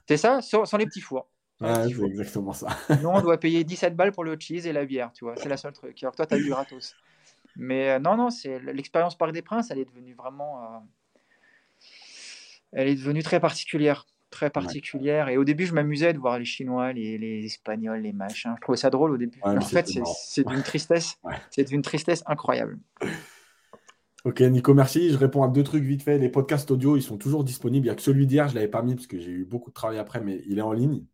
Speaker 2: c'est ça, sans, les petits fours.
Speaker 1: C'est exactement ça. (laughs)
Speaker 2: Nous, on doit payer 17 balles pour le cheese et la bière, tu vois. C'est la seule truc. Alors toi, tu as du gratos. Mais euh, non, non, c'est l'expérience Parc des Princes, elle est devenue vraiment. Euh, elle est devenue très particulière très particulière. Et au début, je m'amusais de voir les Chinois, les, les, Espagnols, les machins. Je trouvais ça drôle au début. en fait, c'est d'une tristesse. C'est d'une tristesse incroyable.
Speaker 1: Ok, Nico, merci. Je réponds à deux trucs vite fait. Les podcasts audio, ils sont toujours disponibles. Il n'y a que celui d'hier, je ne l'avais pas mis parce que j'ai eu beaucoup de travail après, mais il est en ligne.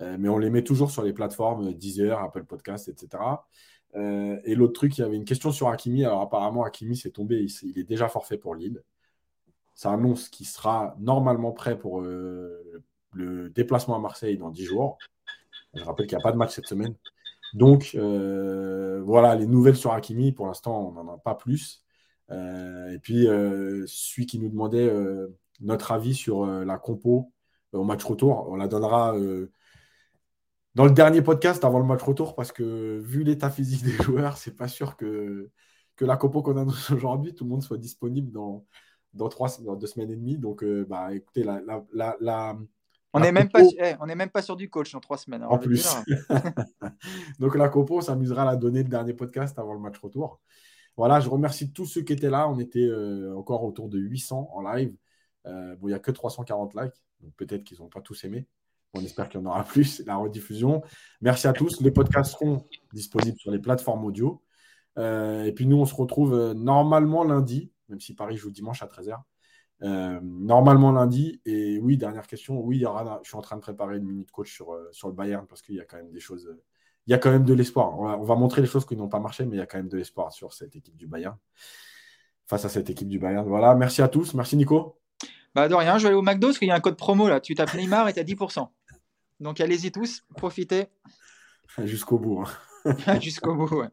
Speaker 1: Euh, mais on les met toujours sur les plateformes Deezer, Apple Podcast, etc. Euh, et l'autre truc, il y avait une question sur Hakimi. Alors apparemment, Hakimi s'est tombé. il, est déjà forfait pour Lille ça annonce qu'il sera normalement prêt pour euh, le déplacement à Marseille dans 10 jours. Je rappelle qu'il n'y a pas de match cette semaine. Donc, voilà, les nouvelles sur Hakimi, pour l'instant, on n'en a pas plus. Et puis, celui qui nous demandait notre avis sur la compo au match retour, on la donnera dans le dernier podcast avant le match retour, parce que vu l'état physique des joueurs, c'est pas sûr que, que la compo qu'on a aujourd'hui, tout le monde soit disponible dans, dans, trois, dans deux semaines et demie. Donc, euh, bah, écoutez, la, la, la,
Speaker 2: on n'est même, pas, eh, on même pas sur du coach dans trois semaines.
Speaker 1: Hein, en plus. (laughs) Donc la Copo, s'amusera à la donner le dernier podcast avant le match retour. Voilà, je remercie tous ceux qui étaient là. On était euh, encore autour de 800 en live. Euh, bon, il n'y a que 340 likes. Donc peut-être qu'ils n'ont pas tous aimé. On espère qu'il y en aura (laughs) plus. La rediffusion. Merci à tous. Les podcasts seront disponibles sur les plateformes audio. et puis nous, on se retrouve normalement lundi même si Paris joue dimanche à 13h. Euh, normalement lundi. Et oui, dernière question. Oui, il y aura, je suis en train de préparer une minute coach sur, euh, sur le Bayern parce qu'il y a quand même des choses. il y a quand même de l'espoir. On va, montrer les choses qui n'ont pas marché, mais il y a quand même de l'espoir sur cette équipe du Bayern. Face à cette équipe du Bayern. Voilà, merci à tous. Merci Nico.
Speaker 2: Bah de rien, je vais aller au McDo parce qu'il y a un code promo là. Tu tapes Neymar et tu as 10%. Donc allez-y tous, profitez. (laughs)
Speaker 1: Jusqu'au bout. Hein. (laughs)
Speaker 2: Jusqu'au bout, ouais.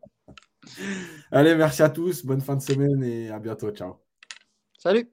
Speaker 1: Allez, merci à tous. Bonne fin de semaine et à bientôt. Ciao.
Speaker 2: Salut.